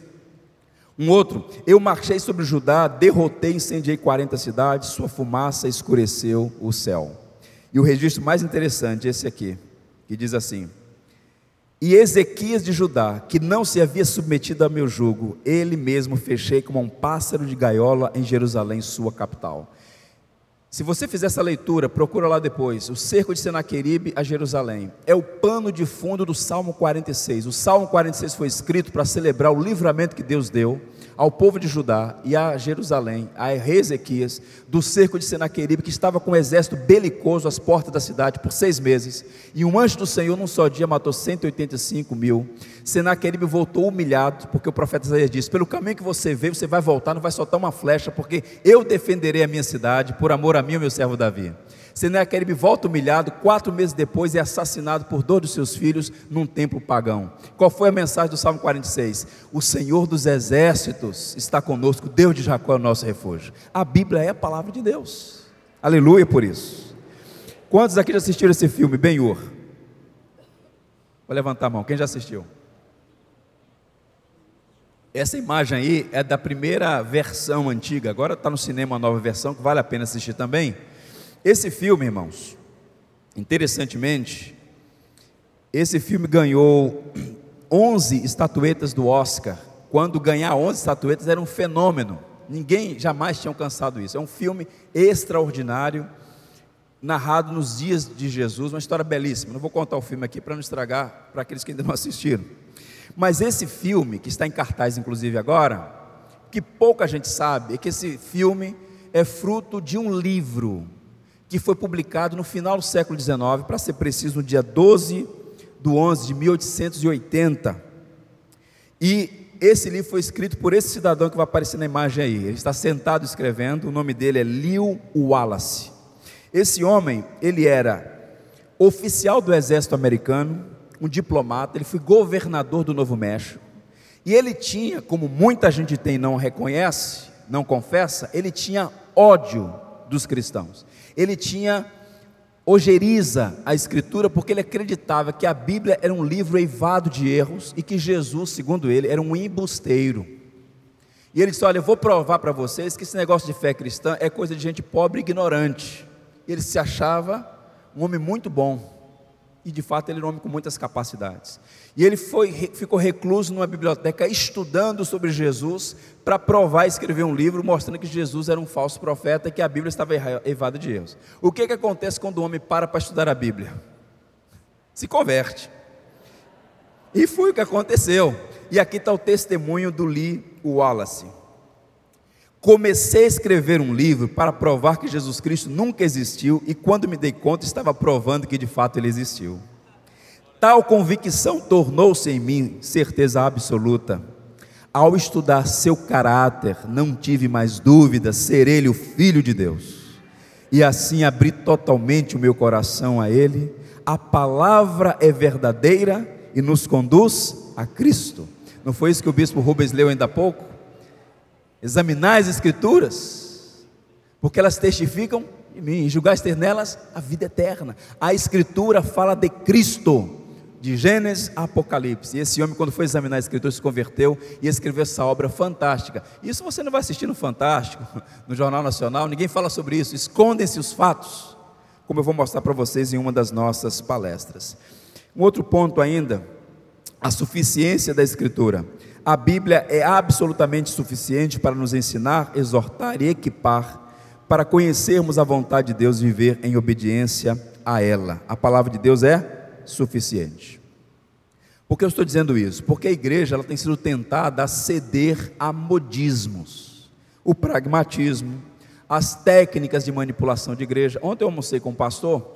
Speaker 1: Um outro, eu marchei sobre Judá, derrotei incendiei 40 cidades, sua fumaça escureceu o céu. E o registro mais interessante, esse aqui, que diz assim: E Ezequias de Judá, que não se havia submetido a meu jugo, ele mesmo fechei como um pássaro de gaiola em Jerusalém, sua capital. Se você fizer essa leitura, procura lá depois, o cerco de Senaqueribe a Jerusalém. É o pano de fundo do Salmo 46. O Salmo 46 foi escrito para celebrar o livramento que Deus deu ao povo de Judá e a Jerusalém, a Ezequias, do cerco de Senaqueribe, que estava com um exército belicoso às portas da cidade por seis meses. E um anjo do Senhor, num só dia, matou 185 mil. Senaqueribe voltou humilhado, porque o profeta Isaías disse: Pelo caminho que você veio, você vai voltar, não vai soltar uma flecha, porque eu defenderei a minha cidade, por amor a mim, o meu servo Davi. Senaqueribe volta humilhado, quatro meses depois é assassinado por dois dos seus filhos num templo pagão. Qual foi a mensagem do Salmo 46? O Senhor dos exércitos está conosco, Deus de Jacó é o nosso refúgio. A Bíblia é a palavra de Deus. Aleluia por isso. Quantos aqui já assistiram esse filme, Ben-Hur? Vou levantar a mão, quem já assistiu? Essa imagem aí é da primeira versão antiga, agora está no cinema a nova versão, que vale a pena assistir também. Esse filme, irmãos, interessantemente, esse filme ganhou 11 estatuetas do Oscar. Quando ganhar 11 estatuetas era um fenômeno. Ninguém jamais tinha alcançado isso. É um filme extraordinário, narrado nos dias de Jesus, uma história belíssima. Não vou contar o filme aqui para não estragar para aqueles que ainda não assistiram. Mas esse filme, que está em cartaz inclusive agora, que pouca gente sabe, é que esse filme é fruto de um livro que foi publicado no final do século XIX, para ser preciso, no dia 12 do 11 de 1880. E esse livro foi escrito por esse cidadão que vai aparecer na imagem aí. Ele está sentado escrevendo, o nome dele é Lew Wallace. Esse homem, ele era oficial do exército americano, um diplomata, ele foi governador do Novo México. E ele tinha, como muita gente tem e não reconhece, não confessa, ele tinha ódio dos cristãos ele tinha ojeriza a escritura porque ele acreditava que a Bíblia era um livro eivado de erros e que Jesus, segundo ele, era um embusteiro. E ele disse: Olha, eu vou provar para vocês que esse negócio de fé cristã é coisa de gente pobre e ignorante. E ele se achava um homem muito bom e de fato ele era um homem com muitas capacidades. E ele foi, ficou recluso numa biblioteca estudando sobre Jesus para provar e escrever um livro mostrando que Jesus era um falso profeta e que a Bíblia estava evada de erros. O que, que acontece quando o homem para para estudar a Bíblia? Se converte. E foi o que aconteceu. E aqui está o testemunho do Lee Wallace. Comecei a escrever um livro para provar que Jesus Cristo nunca existiu e quando me dei conta estava provando que de fato ele existiu. Tal convicção tornou-se em mim certeza absoluta. Ao estudar seu caráter, não tive mais dúvida ser ele o filho de Deus. E assim abri totalmente o meu coração a ele. A palavra é verdadeira e nos conduz a Cristo. Não foi isso que o bispo Rubens leu ainda há pouco? Examinar as Escrituras, porque elas testificam em mim, julgar ter nelas a vida eterna. A Escritura fala de Cristo, de Gênesis a Apocalipse. E esse homem, quando foi examinar a Escritura, se converteu e escreveu essa obra fantástica. Isso você não vai assistir no Fantástico, no Jornal Nacional, ninguém fala sobre isso. Escondem-se os fatos, como eu vou mostrar para vocês em uma das nossas palestras. Um outro ponto ainda, a suficiência da Escritura a Bíblia é absolutamente suficiente para nos ensinar, exortar e equipar para conhecermos a vontade de Deus e viver em obediência a ela. A palavra de Deus é suficiente. Por que eu estou dizendo isso? Porque a igreja ela tem sido tentada a ceder a modismos, o pragmatismo, as técnicas de manipulação de igreja. Ontem eu almocei com um pastor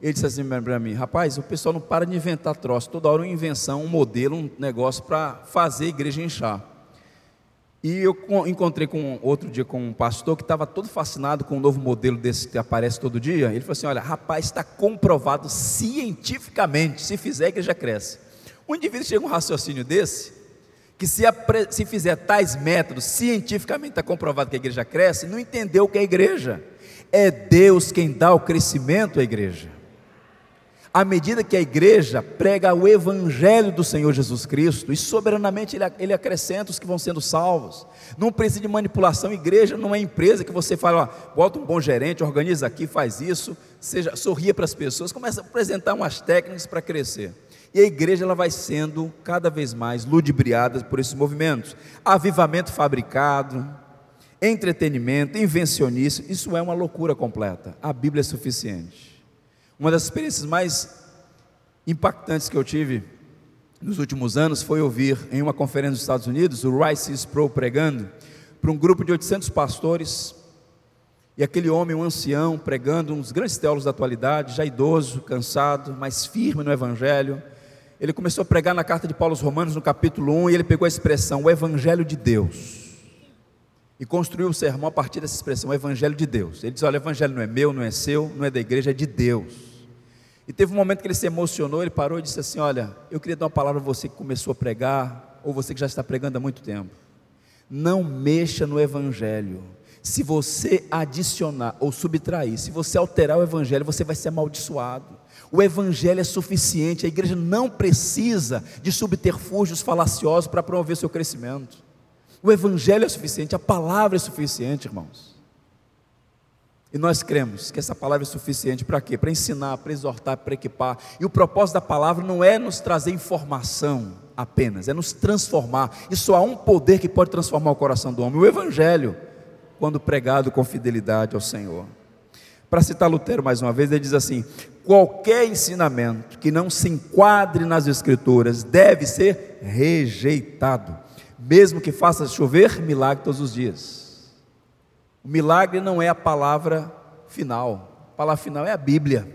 Speaker 1: ele disse assim para mim: rapaz, o pessoal não para de inventar troço, toda hora uma invenção, um modelo, um negócio para fazer a igreja inchar. E eu encontrei com outro dia com um pastor que estava todo fascinado com um novo modelo desse que aparece todo dia. Ele falou assim: olha, rapaz, está comprovado cientificamente, se fizer, a igreja cresce. Um indivíduo chega a um raciocínio desse, que se, se fizer tais métodos, cientificamente está comprovado que a igreja cresce, não entendeu o que é igreja. É Deus quem dá o crescimento à igreja à medida que a igreja prega o evangelho do Senhor Jesus Cristo, e soberanamente ele, ele acrescenta os que vão sendo salvos. Não precisa de manipulação, igreja não é empresa que você fala, ó, bota um bom gerente, organiza aqui, faz isso, seja, sorria para as pessoas, começa a apresentar umas técnicas para crescer. E a igreja ela vai sendo cada vez mais ludibriada por esses movimentos. Avivamento fabricado, entretenimento, invencionice, isso é uma loucura completa. A Bíblia é suficiente. Uma das experiências mais impactantes que eu tive nos últimos anos foi ouvir em uma conferência dos Estados Unidos o Rice Sproul pregando para um grupo de 800 pastores e aquele homem, um ancião, pregando, um dos grandes teólogos da atualidade, já idoso, cansado, mas firme no Evangelho. Ele começou a pregar na carta de Paulo aos Romanos, no capítulo 1, e ele pegou a expressão, o Evangelho de Deus. E construiu o sermão a partir dessa expressão, o Evangelho de Deus. Ele diz: olha, o Evangelho não é meu, não é seu, não é da igreja, é de Deus. E teve um momento que ele se emocionou, ele parou e disse assim: Olha, eu queria dar uma palavra a você que começou a pregar, ou você que já está pregando há muito tempo. Não mexa no Evangelho se você adicionar ou subtrair, se você alterar o Evangelho, você vai ser amaldiçoado. O Evangelho é suficiente, a igreja não precisa de subterfúgios falaciosos para promover seu crescimento. O Evangelho é suficiente, a palavra é suficiente, irmãos. E nós cremos que essa palavra é suficiente para quê? Para ensinar, para exortar, para equipar. E o propósito da palavra não é nos trazer informação apenas, é nos transformar. E só há um poder que pode transformar o coração do homem: o Evangelho quando pregado com fidelidade ao Senhor. Para citar Lutero mais uma vez, ele diz assim: qualquer ensinamento que não se enquadre nas Escrituras deve ser rejeitado, mesmo que faça chover milagre todos os dias. O milagre não é a palavra final, a palavra final é a Bíblia.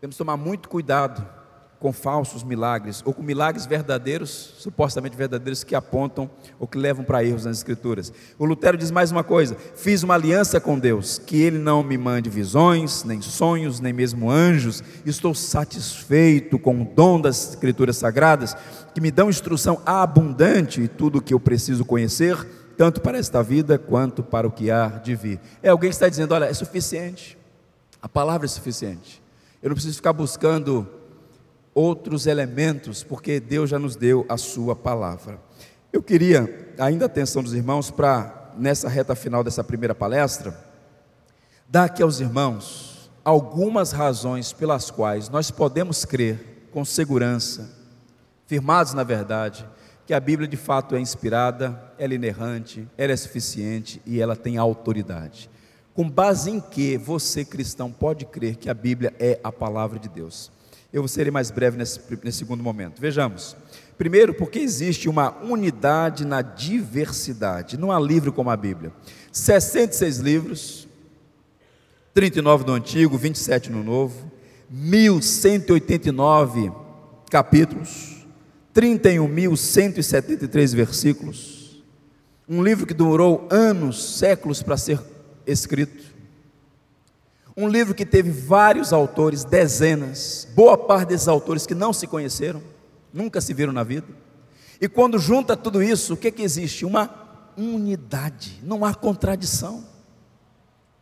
Speaker 1: Temos que tomar muito cuidado com falsos milagres, ou com milagres verdadeiros, supostamente verdadeiros, que apontam ou que levam para erros nas Escrituras. O Lutero diz mais uma coisa: fiz uma aliança com Deus, que Ele não me mande visões, nem sonhos, nem mesmo anjos, estou satisfeito com o dom das Escrituras Sagradas, que me dão instrução abundante e tudo o que eu preciso conhecer, tanto para esta vida quanto para o que há de vir. É alguém que está dizendo: olha, é suficiente, a palavra é suficiente, eu não preciso ficar buscando outros elementos, porque Deus já nos deu a sua palavra. Eu queria ainda a atenção dos irmãos para, nessa reta final dessa primeira palestra, dar aqui aos irmãos algumas razões pelas quais nós podemos crer com segurança, firmados na verdade, que a Bíblia de fato é inspirada, ela é inerrante, ela é suficiente e ela tem autoridade. Com base em que você cristão pode crer que a Bíblia é a palavra de Deus? Eu serei mais breve nesse, nesse segundo momento. Vejamos. Primeiro, porque existe uma unidade na diversidade. Não há livro como a Bíblia. 66 livros, 39 no Antigo, 27 no Novo, 1189 capítulos, 31.173 versículos. Um livro que durou anos, séculos para ser escrito. Um livro que teve vários autores, dezenas, boa parte desses autores que não se conheceram, nunca se viram na vida. E quando junta tudo isso, o que, que existe? Uma unidade, não há contradição.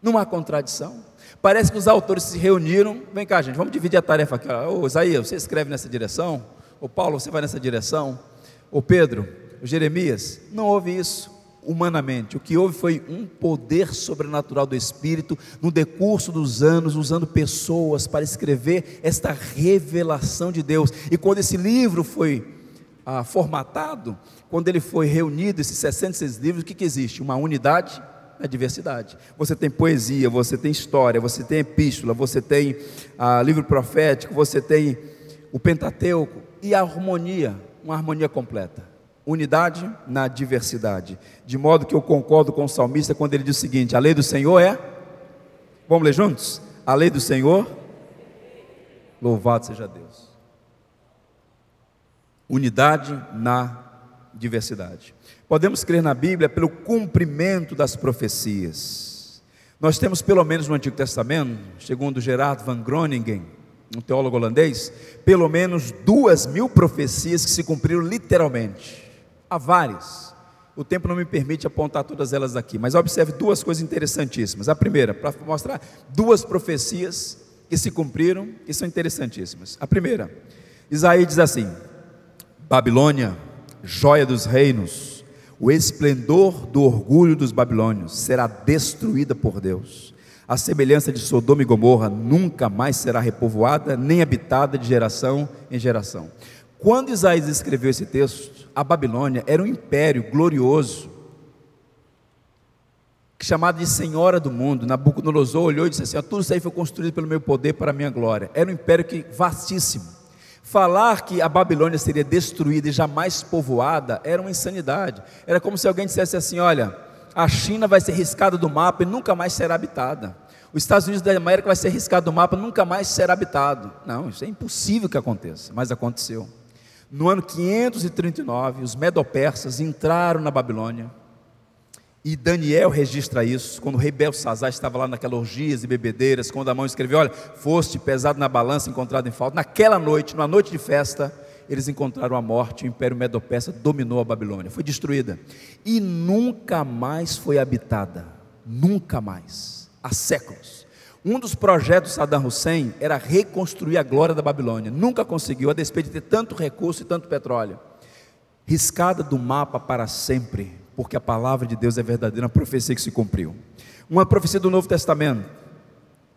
Speaker 1: Não há contradição. Parece que os autores se reuniram. Vem cá, gente, vamos dividir a tarefa aqui. Ô Isaías, você escreve nessa direção. Ô Paulo, você vai nessa direção. Ô Pedro, o Jeremias. Não houve isso humanamente. O que houve foi um poder sobrenatural do Espírito no decurso dos anos, usando pessoas para escrever esta revelação de Deus. E quando esse livro foi ah, formatado, quando ele foi reunido, esses 66 livros, o que, que existe? Uma unidade na diversidade. Você tem poesia, você tem história, você tem epístola, você tem ah, livro profético, você tem o Pentateuco e harmonia, uma harmonia completa unidade na diversidade. De modo que eu concordo com o salmista quando ele diz o seguinte: a lei do Senhor é. Vamos ler juntos? A lei do Senhor, louvado seja Deus. Unidade na diversidade. Podemos crer na Bíblia pelo cumprimento das profecias. Nós temos pelo menos no Antigo Testamento, segundo Gerard van Groningen, um teólogo holandês, pelo menos duas mil profecias que se cumpriram literalmente. Há várias. O tempo não me permite apontar todas elas aqui, mas observe duas coisas interessantíssimas. A primeira, para mostrar duas profecias que se cumpriram, que são interessantíssimas. A primeira, Isaías diz assim: Babilônia, joia dos reinos, o esplendor do orgulho dos babilônios será destruída por Deus. A semelhança de Sodoma e Gomorra nunca mais será repovoada, nem habitada de geração em geração. Quando Isaías escreveu esse texto, a Babilônia era um império glorioso, chamada de Senhora do Mundo. Nabucodonosor olhou e disse assim: tudo isso aí foi construído pelo meu poder para a minha glória. Era um império que vastíssimo. Falar que a Babilônia seria destruída e jamais povoada era uma insanidade. Era como se alguém dissesse assim: olha, a China vai ser riscada do mapa e nunca mais será habitada. Os Estados Unidos da América vai ser riscado do mapa, nunca mais será habitado. Não, isso é impossível que aconteça, mas aconteceu. No ano 539, os medopersas entraram na Babilônia, e Daniel registra isso, quando o rei Belsazar estava lá naquelas orgias e bebedeiras, quando a mão escreveu: Olha, foste pesado na balança, encontrado em falta. Naquela noite, numa noite de festa, eles encontraram a morte, o império medo-persa dominou a Babilônia, foi destruída e nunca mais foi habitada. Nunca mais, há séculos. Um dos projetos de Saddam Hussein era reconstruir a glória da Babilônia. Nunca conseguiu, a despeito de ter tanto recurso e tanto petróleo. Riscada do mapa para sempre porque a palavra de Deus é verdadeira, uma profecia que se cumpriu. Uma profecia do Novo Testamento,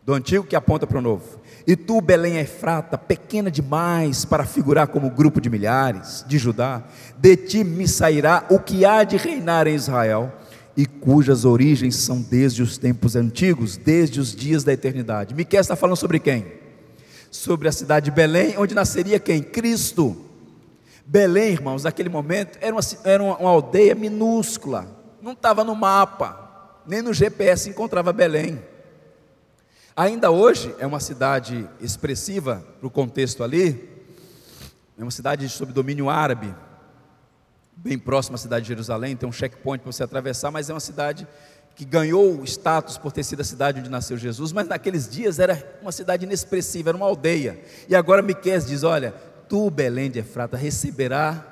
Speaker 1: do Antigo que aponta para o Novo. E tu, Belém Efrata, pequena demais para figurar como grupo de milhares de Judá, de ti me sairá o que há de reinar em Israel, e cujas origens são desde os tempos antigos, desde os dias da eternidade. Miquel está falando sobre quem? Sobre a cidade de Belém, onde nasceria quem? Cristo. Belém, irmãos, naquele momento, era uma, era uma aldeia minúscula, não estava no mapa, nem no GPS encontrava Belém. Ainda hoje é uma cidade expressiva para o contexto ali, é uma cidade sob domínio árabe, bem próxima à cidade de Jerusalém, tem um checkpoint para você atravessar, mas é uma cidade que ganhou status por ter sido a cidade onde nasceu Jesus, mas naqueles dias era uma cidade inexpressiva, era uma aldeia. E agora Miqueias diz: olha, tu, Belém de Efrata, receberá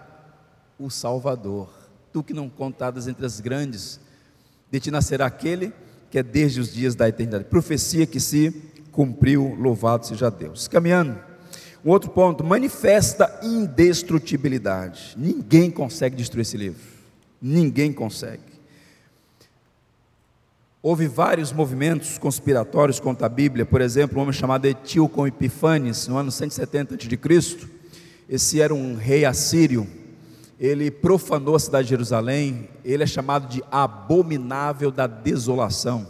Speaker 1: o Salvador. Tu que não contadas entre as grandes, de ti nascerá aquele que é desde os dias da eternidade. Profecia que se cumpriu, louvado seja Deus. Caminhando, um outro ponto, manifesta indestrutibilidade. Ninguém consegue destruir esse livro. Ninguém consegue. Houve vários movimentos conspiratórios contra a Bíblia, por exemplo, um homem chamado Etíoco Epifanes, no ano 170 a.C., esse era um rei assírio, ele profanou a cidade de Jerusalém, ele é chamado de abominável da desolação.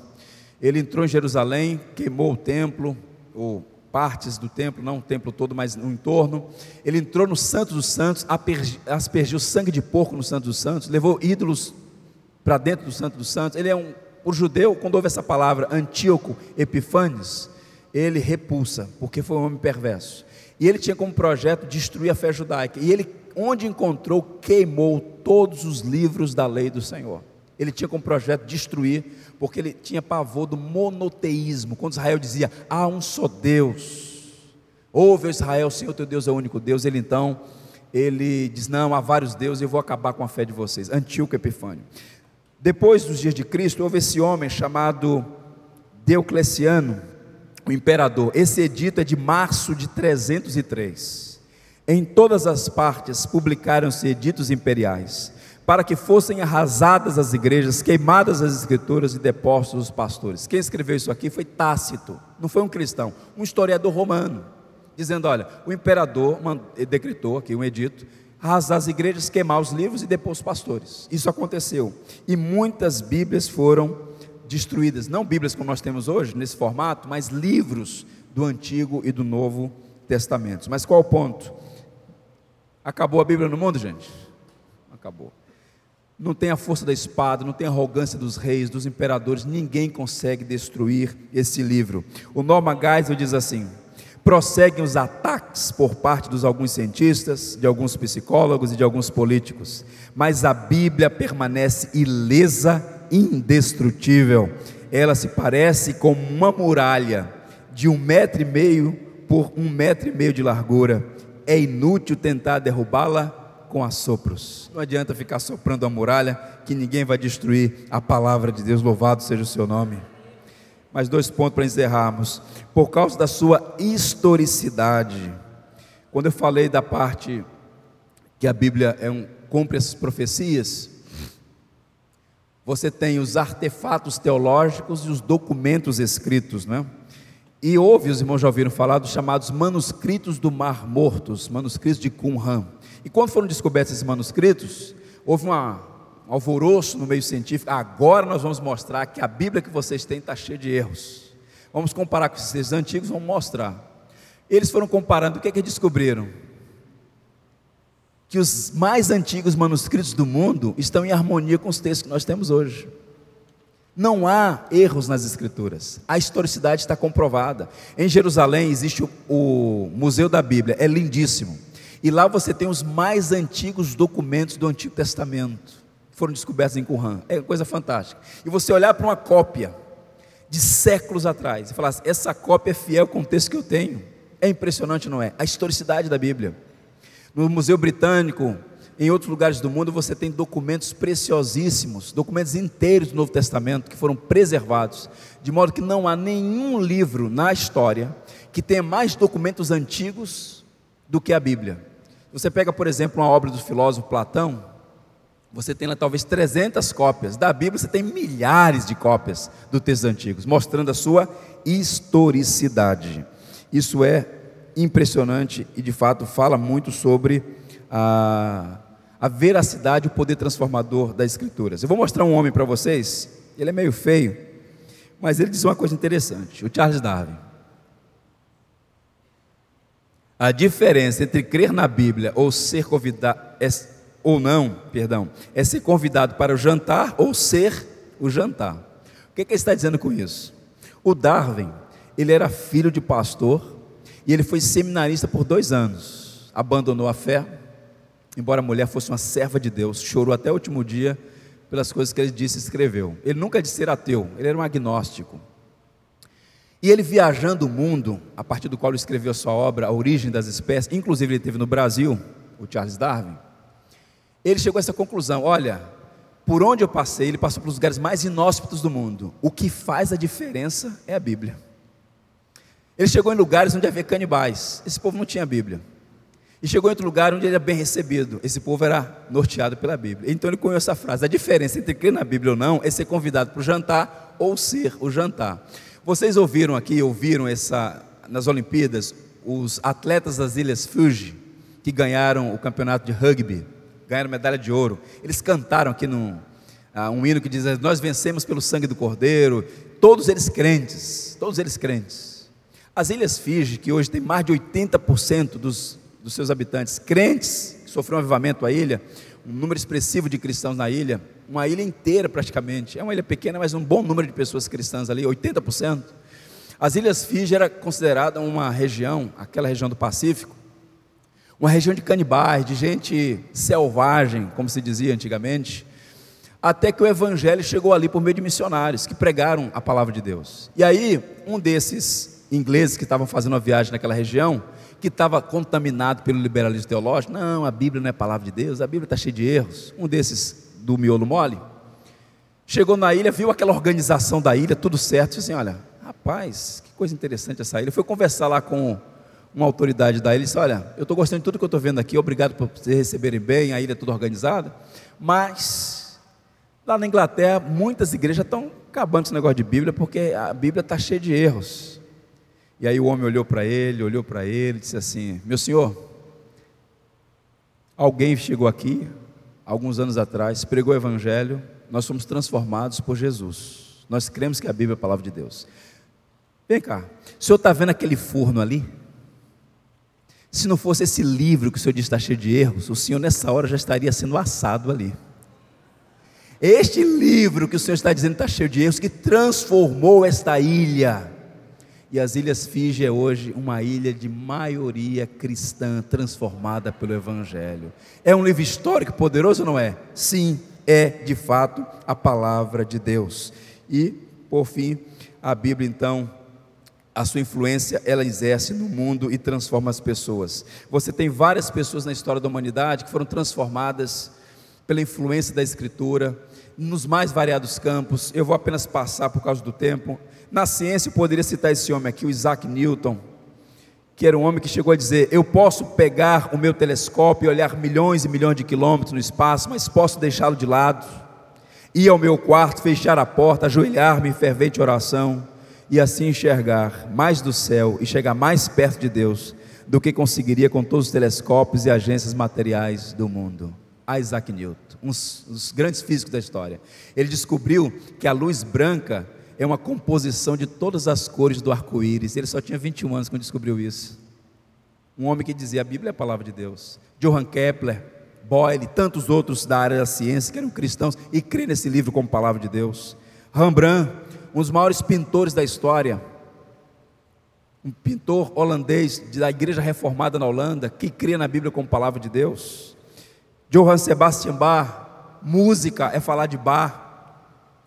Speaker 1: Ele entrou em Jerusalém, queimou o templo, ou partes do templo, não o templo todo, mas no entorno. Ele entrou no Santo dos Santos, aspergiu sangue de porco no Santo dos Santos, levou ídolos para dentro do Santo dos Santos. Ele é um, o judeu, quando ouve essa palavra, Antíoco Epifanes, ele repulsa, porque foi um homem perverso. E ele tinha como projeto destruir a fé judaica. E ele, onde encontrou, queimou todos os livros da lei do Senhor. Ele tinha como projeto destruir, porque ele tinha pavor do monoteísmo. Quando Israel dizia, há um só Deus. Ouve Israel, Senhor teu Deus é o único Deus. Ele então, ele diz, não, há vários deuses, eu vou acabar com a fé de vocês. Antíoco Epifânio. Depois dos dias de Cristo, houve esse homem chamado Diocleciano, o imperador. Esse edito é de março de 303. Em todas as partes publicaram-se editos imperiais, para que fossem arrasadas as igrejas, queimadas as escrituras e depostos os pastores. Quem escreveu isso aqui foi Tácito, não foi um cristão, um historiador romano, dizendo: olha, o imperador decretou aqui um edito, arrasar as igrejas, queimar os livros e depor os pastores. Isso aconteceu. E muitas Bíblias foram destruídas, não Bíblias como nós temos hoje, nesse formato, mas livros do Antigo e do Novo Testamento. Mas qual o ponto? Acabou a Bíblia no mundo, gente? Acabou. Não tem a força da espada, não tem a arrogância dos reis, dos imperadores, ninguém consegue destruir esse livro. O Norman Geisel diz assim: prosseguem os ataques por parte dos alguns cientistas, de alguns psicólogos e de alguns políticos, mas a Bíblia permanece ilesa indestrutível. Ela se parece com uma muralha de um metro e meio por um metro e meio de largura. É inútil tentar derrubá-la com assopros. Não adianta ficar soprando a muralha, que ninguém vai destruir a palavra de Deus. Louvado seja o seu nome. Mais dois pontos para encerrarmos. Por causa da sua historicidade. Quando eu falei da parte que a Bíblia é um, cumpre essas profecias, você tem os artefatos teológicos e os documentos escritos, né? E houve, os irmãos já ouviram falar, dos chamados manuscritos do Mar Morto, os manuscritos de Qumran. E quando foram descobertos esses manuscritos, houve uma, um alvoroço no meio científico. Agora nós vamos mostrar que a Bíblia que vocês têm está cheia de erros. Vamos comparar com textos antigos, vamos mostrar. Eles foram comparando, o que é que descobriram? Que os mais antigos manuscritos do mundo estão em harmonia com os textos que nós temos hoje. Não há erros nas escrituras. A historicidade está comprovada. Em Jerusalém existe o, o, Museu da Bíblia, é lindíssimo. E lá você tem os mais antigos documentos do Antigo Testamento. Foram descobertos em Qumran. É coisa fantástica. E você olhar para uma cópia de séculos atrás e falar assim, essa cópia é fiel com o texto que eu tenho. É impressionante, não é? A historicidade da Bíblia. No Museu Britânico, em outros lugares do mundo você tem documentos preciosíssimos, documentos inteiros do Novo Testamento que foram preservados, de modo que não há nenhum livro na história que tenha mais documentos antigos do que a Bíblia. Você pega, por exemplo, uma obra do filósofo Platão, você tem lá talvez 300 cópias. Da Bíblia você tem milhares de cópias do textos antigos, mostrando a sua historicidade. Isso é impressionante e de fato fala muito sobre a a veracidade, o poder transformador das Escrituras. Eu vou mostrar um homem para vocês, ele é meio feio, mas ele diz uma coisa interessante: o Charles Darwin. A diferença entre crer na Bíblia ou ser convidado, é, ou não, perdão, é ser convidado para o jantar ou ser o jantar. O que, que ele está dizendo com isso? O Darwin, ele era filho de pastor e ele foi seminarista por dois anos. Abandonou a fé, embora a mulher fosse uma serva de Deus, chorou até o último dia pelas coisas que ele disse e escreveu. Ele nunca disse ser ateu, ele era um agnóstico. E ele viajando o mundo, a partir do qual ele escreveu a sua obra, A Origem das Espécies, inclusive ele teve no Brasil, o Charles Darwin, ele chegou a essa conclusão: olha, por onde eu passei, ele passou pelos lugares mais inóspitos do mundo. O que faz a diferença é a Bíblia. Ele chegou em lugares onde havia canibais. Esse povo não tinha Bíblia. E chegou em outro lugar onde ele era bem recebido. Esse povo era norteado pela Bíblia. Então ele conheceu essa frase. A diferença entre crer na Bíblia ou não é ser convidado para o jantar ou ser o jantar. Vocês ouviram aqui, ouviram essa nas Olimpíadas, os atletas das Ilhas Fuji, que ganharam o campeonato de rugby, ganharam medalha de ouro. Eles cantaram aqui num, uh, um hino que diz: Nós vencemos pelo sangue do Cordeiro. Todos eles crentes, todos eles crentes. As Ilhas Fiji, que hoje tem mais de 80% dos dos seus habitantes, crentes, que sofreu um avivamento à ilha, um número expressivo de cristãos na ilha, uma ilha inteira praticamente, é uma ilha pequena, mas um bom número de pessoas cristãs ali, 80%. As Ilhas Fiji era considerada uma região, aquela região do Pacífico, uma região de canibais, de gente selvagem, como se dizia antigamente, até que o evangelho chegou ali por meio de missionários que pregaram a palavra de Deus. E aí, um desses ingleses que estavam fazendo uma viagem naquela região, que estava contaminado pelo liberalismo teológico. Não, a Bíblia não é palavra de Deus, a Bíblia está cheia de erros. Um desses do miolo mole chegou na ilha, viu aquela organização da ilha, tudo certo, disse assim: Olha, rapaz, que coisa interessante essa ilha. Foi conversar lá com uma autoridade da ilha e disse: Olha, eu estou gostando de tudo que eu estou vendo aqui, obrigado por vocês receberem bem, a ilha é toda organizada, mas lá na Inglaterra muitas igrejas estão acabando esse negócio de Bíblia porque a Bíblia está cheia de erros. E aí o homem olhou para ele, olhou para ele e disse assim: Meu senhor, alguém chegou aqui, alguns anos atrás, pregou o evangelho, nós fomos transformados por Jesus. Nós cremos que a Bíblia é a palavra de Deus. Vem cá, o senhor está vendo aquele forno ali? Se não fosse esse livro que o senhor diz está cheio de erros, o senhor nessa hora já estaria sendo assado ali. Este livro que o senhor está dizendo está cheio de erros, que transformou esta ilha e as Ilhas Fiji é hoje uma ilha de maioria cristã transformada pelo Evangelho. É um livro histórico poderoso, não é? Sim, é de fato a palavra de Deus. E, por fim, a Bíblia, então, a sua influência ela exerce no mundo e transforma as pessoas. Você tem várias pessoas na história da humanidade que foram transformadas pela influência da Escritura nos mais variados campos. Eu vou apenas passar por causa do tempo. Na ciência, eu poderia citar esse homem aqui, o Isaac Newton, que era um homem que chegou a dizer: Eu posso pegar o meu telescópio e olhar milhões e milhões de quilômetros no espaço, mas posso deixá-lo de lado, ir ao meu quarto, fechar a porta, ajoelhar-me em fervente oração e assim enxergar mais do céu e chegar mais perto de Deus do que conseguiria com todos os telescópios e agências materiais do mundo. Isaac Newton, um dos grandes físicos da história. Ele descobriu que a luz branca é uma composição de todas as cores do arco-íris. Ele só tinha 21 anos quando descobriu isso. Um homem que dizia: a Bíblia é a palavra de Deus. Johann Kepler, Boyle, tantos outros da área da ciência que eram cristãos e crê nesse livro como palavra de Deus. Rembrandt, um dos maiores pintores da história, um pintor holandês da igreja reformada na Holanda, que crê na Bíblia como palavra de Deus. Johann Sebastian Bach, música é falar de Bach,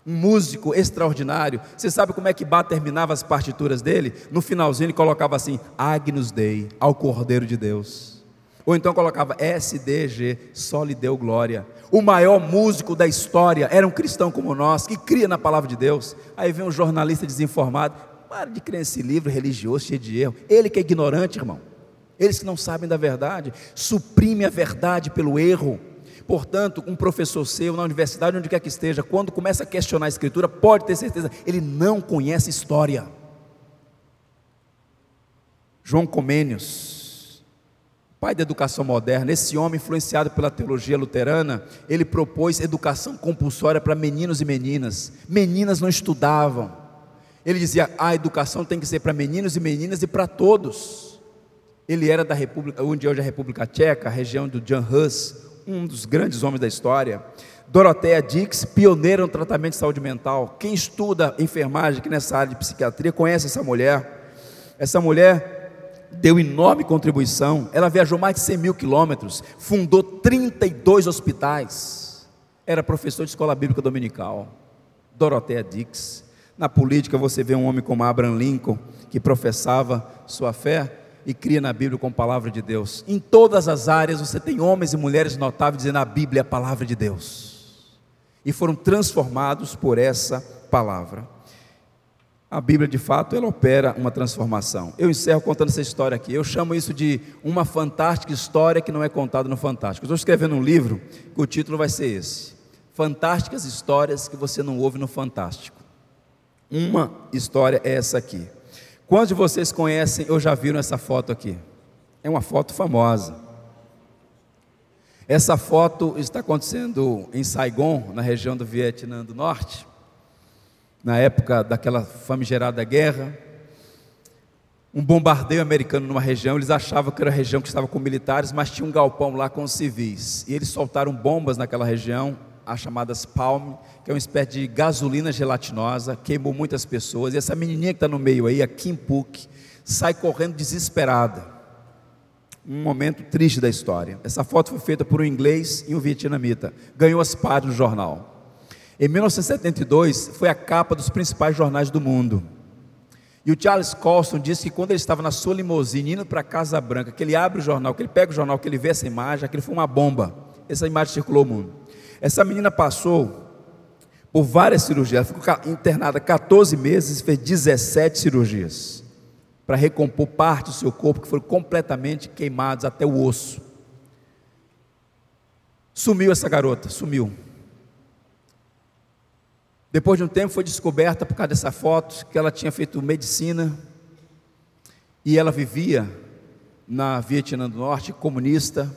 Speaker 1: um músico extraordinário. Você sabe como é que Bach terminava as partituras dele? No finalzinho ele colocava assim: Agnus Dei, ao Cordeiro de Deus. Ou então colocava SDG, só lhe deu glória. O maior músico da história era um cristão como nós, que cria na palavra de Deus. Aí vem um jornalista desinformado, para de crer nesse livro religioso cheio de erro. Ele que é ignorante, irmão. Eles que não sabem da verdade, suprime a verdade pelo erro. Portanto, um professor seu na universidade, onde quer que esteja, quando começa a questionar a escritura, pode ter certeza, ele não conhece história. João Comênios, pai da educação moderna, esse homem influenciado pela teologia luterana, ele propôs educação compulsória para meninos e meninas. Meninas não estudavam. Ele dizia: a educação tem que ser para meninos e meninas e para todos. Ele era da República, onde hoje é a República Tcheca, a região do Jan Hus, um dos grandes homens da história. Dorothea Dix, pioneira no tratamento de saúde mental. Quem estuda enfermagem aqui nessa área de psiquiatria conhece essa mulher. Essa mulher deu enorme contribuição. Ela viajou mais de 100 mil quilômetros, fundou 32 hospitais. Era professor de escola bíblica dominical. Dorothea Dix. Na política você vê um homem como Abraham Lincoln, que professava sua fé e cria na Bíblia com a palavra de Deus. Em todas as áreas você tem homens e mulheres notáveis dizendo a Bíblia é a palavra de Deus. E foram transformados por essa palavra. A Bíblia, de fato, ela opera uma transformação. Eu encerro contando essa história aqui. Eu chamo isso de uma fantástica história que não é contada no Fantástico. Estou escrevendo um livro que o título vai ser esse: Fantásticas Histórias que você não ouve no Fantástico. Uma história é essa aqui. Quantos de vocês conhecem ou já viram essa foto aqui? É uma foto famosa. Essa foto está acontecendo em Saigon, na região do Vietnã do Norte, na época daquela famigerada guerra. Um bombardeio americano numa região, eles achavam que era a região que estava com militares, mas tinha um galpão lá com civis. E eles soltaram bombas naquela região, as chamadas Palm, que é uma espécie de gasolina gelatinosa, queimou muitas pessoas. E essa menininha que está no meio aí, a Kim Puk, sai correndo desesperada. Um momento triste da história. Essa foto foi feita por um inglês e um vietnamita. Ganhou as páginas no jornal. Em 1972, foi a capa dos principais jornais do mundo. E o Charles Colson disse que quando ele estava na sua limusine indo para a Casa Branca, que ele abre o jornal, que ele pega o jornal, que ele vê essa imagem, aquilo foi uma bomba. Essa imagem circulou o mundo. Essa menina passou por várias cirurgias, ela ficou internada 14 meses e fez 17 cirurgias para recompor parte do seu corpo que foram completamente queimados até o osso. Sumiu essa garota, sumiu. Depois de um tempo foi descoberta por causa dessa foto que ela tinha feito medicina e ela vivia na Vietnã do Norte, comunista,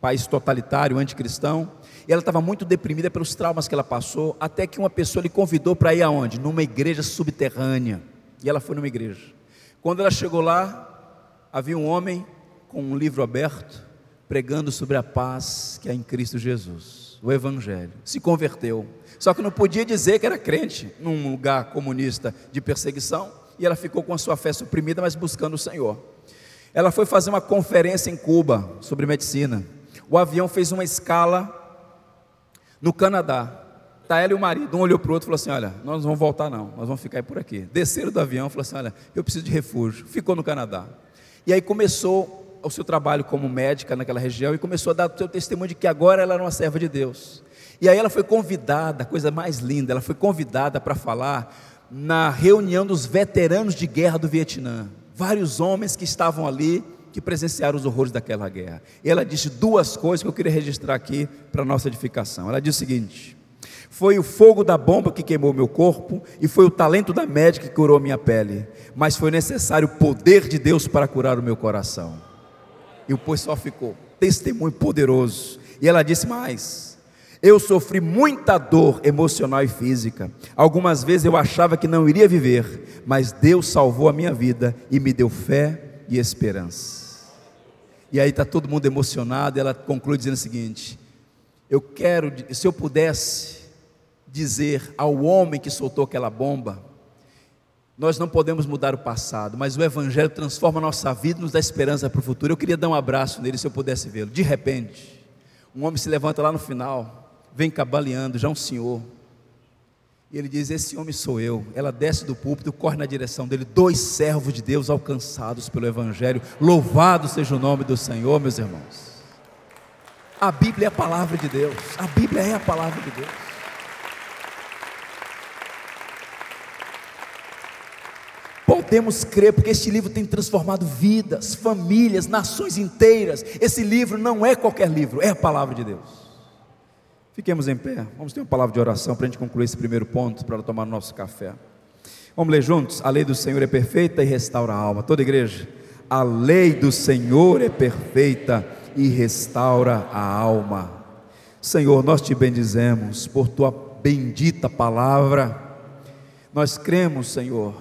Speaker 1: país totalitário, anticristão. E ela estava muito deprimida pelos traumas que ela passou, até que uma pessoa lhe convidou para ir aonde? Numa igreja subterrânea. E ela foi numa igreja. Quando ela chegou lá, havia um homem com um livro aberto, pregando sobre a paz que há em Cristo Jesus, o Evangelho. Se converteu. Só que não podia dizer que era crente num lugar comunista de perseguição, e ela ficou com a sua fé suprimida, mas buscando o Senhor. Ela foi fazer uma conferência em Cuba sobre medicina. O avião fez uma escala no Canadá, está ela e o marido, um olhou para o outro e falou assim: Olha, nós não vamos voltar, não, nós vamos ficar por aqui. Desceram do avião e falou assim: Olha, eu preciso de refúgio. Ficou no Canadá. E aí começou o seu trabalho como médica naquela região e começou a dar o seu testemunho de que agora ela era uma serva de Deus. E aí ela foi convidada, coisa mais linda, ela foi convidada para falar na reunião dos veteranos de guerra do Vietnã. Vários homens que estavam ali que presenciaram os horrores daquela guerra. E ela disse duas coisas que eu queria registrar aqui para nossa edificação. Ela disse o seguinte: foi o fogo da bomba que queimou meu corpo e foi o talento da médica que curou minha pele, mas foi necessário o poder de Deus para curar o meu coração. E o pessoal ficou testemunho poderoso. E ela disse mais: Eu sofri muita dor emocional e física. Algumas vezes eu achava que não iria viver, mas Deus salvou a minha vida e me deu fé e esperança. E aí está todo mundo emocionado, e ela conclui dizendo o seguinte: Eu quero, se eu pudesse dizer ao homem que soltou aquela bomba, nós não podemos mudar o passado, mas o Evangelho transforma a nossa vida e nos dá esperança para o futuro. Eu queria dar um abraço nele se eu pudesse vê-lo. De repente, um homem se levanta lá no final, vem cabaleando, já um senhor. E ele diz: Esse homem sou eu. Ela desce do púlpito, corre na direção dele. Dois servos de Deus alcançados pelo Evangelho. Louvado seja o nome do Senhor, meus irmãos. A Bíblia é a palavra de Deus. A Bíblia é a palavra de Deus. Podemos crer, porque este livro tem transformado vidas, famílias, nações inteiras. Esse livro não é qualquer livro, é a palavra de Deus. Fiquemos em pé, vamos ter uma palavra de oração para a gente concluir esse primeiro ponto, para tomar nosso café. Vamos ler juntos? A lei do Senhor é perfeita e restaura a alma. Toda igreja, a lei do Senhor é perfeita e restaura a alma. Senhor, nós te bendizemos por tua bendita palavra. Nós cremos, Senhor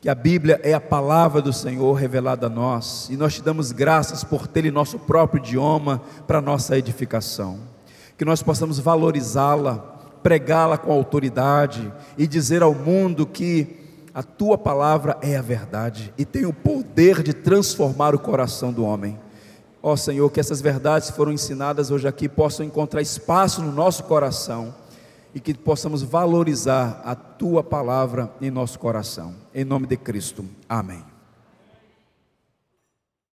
Speaker 1: que a Bíblia é a palavra do Senhor revelada a nós, e nós te damos graças por ter em nosso próprio idioma para nossa edificação. Que nós possamos valorizá-la, pregá-la com autoridade e dizer ao mundo que a tua palavra é a verdade e tem o poder de transformar o coração do homem. Ó Senhor, que essas verdades que foram ensinadas hoje aqui possam encontrar espaço no nosso coração e que possamos valorizar a tua palavra em nosso coração. Em nome de Cristo. Amém.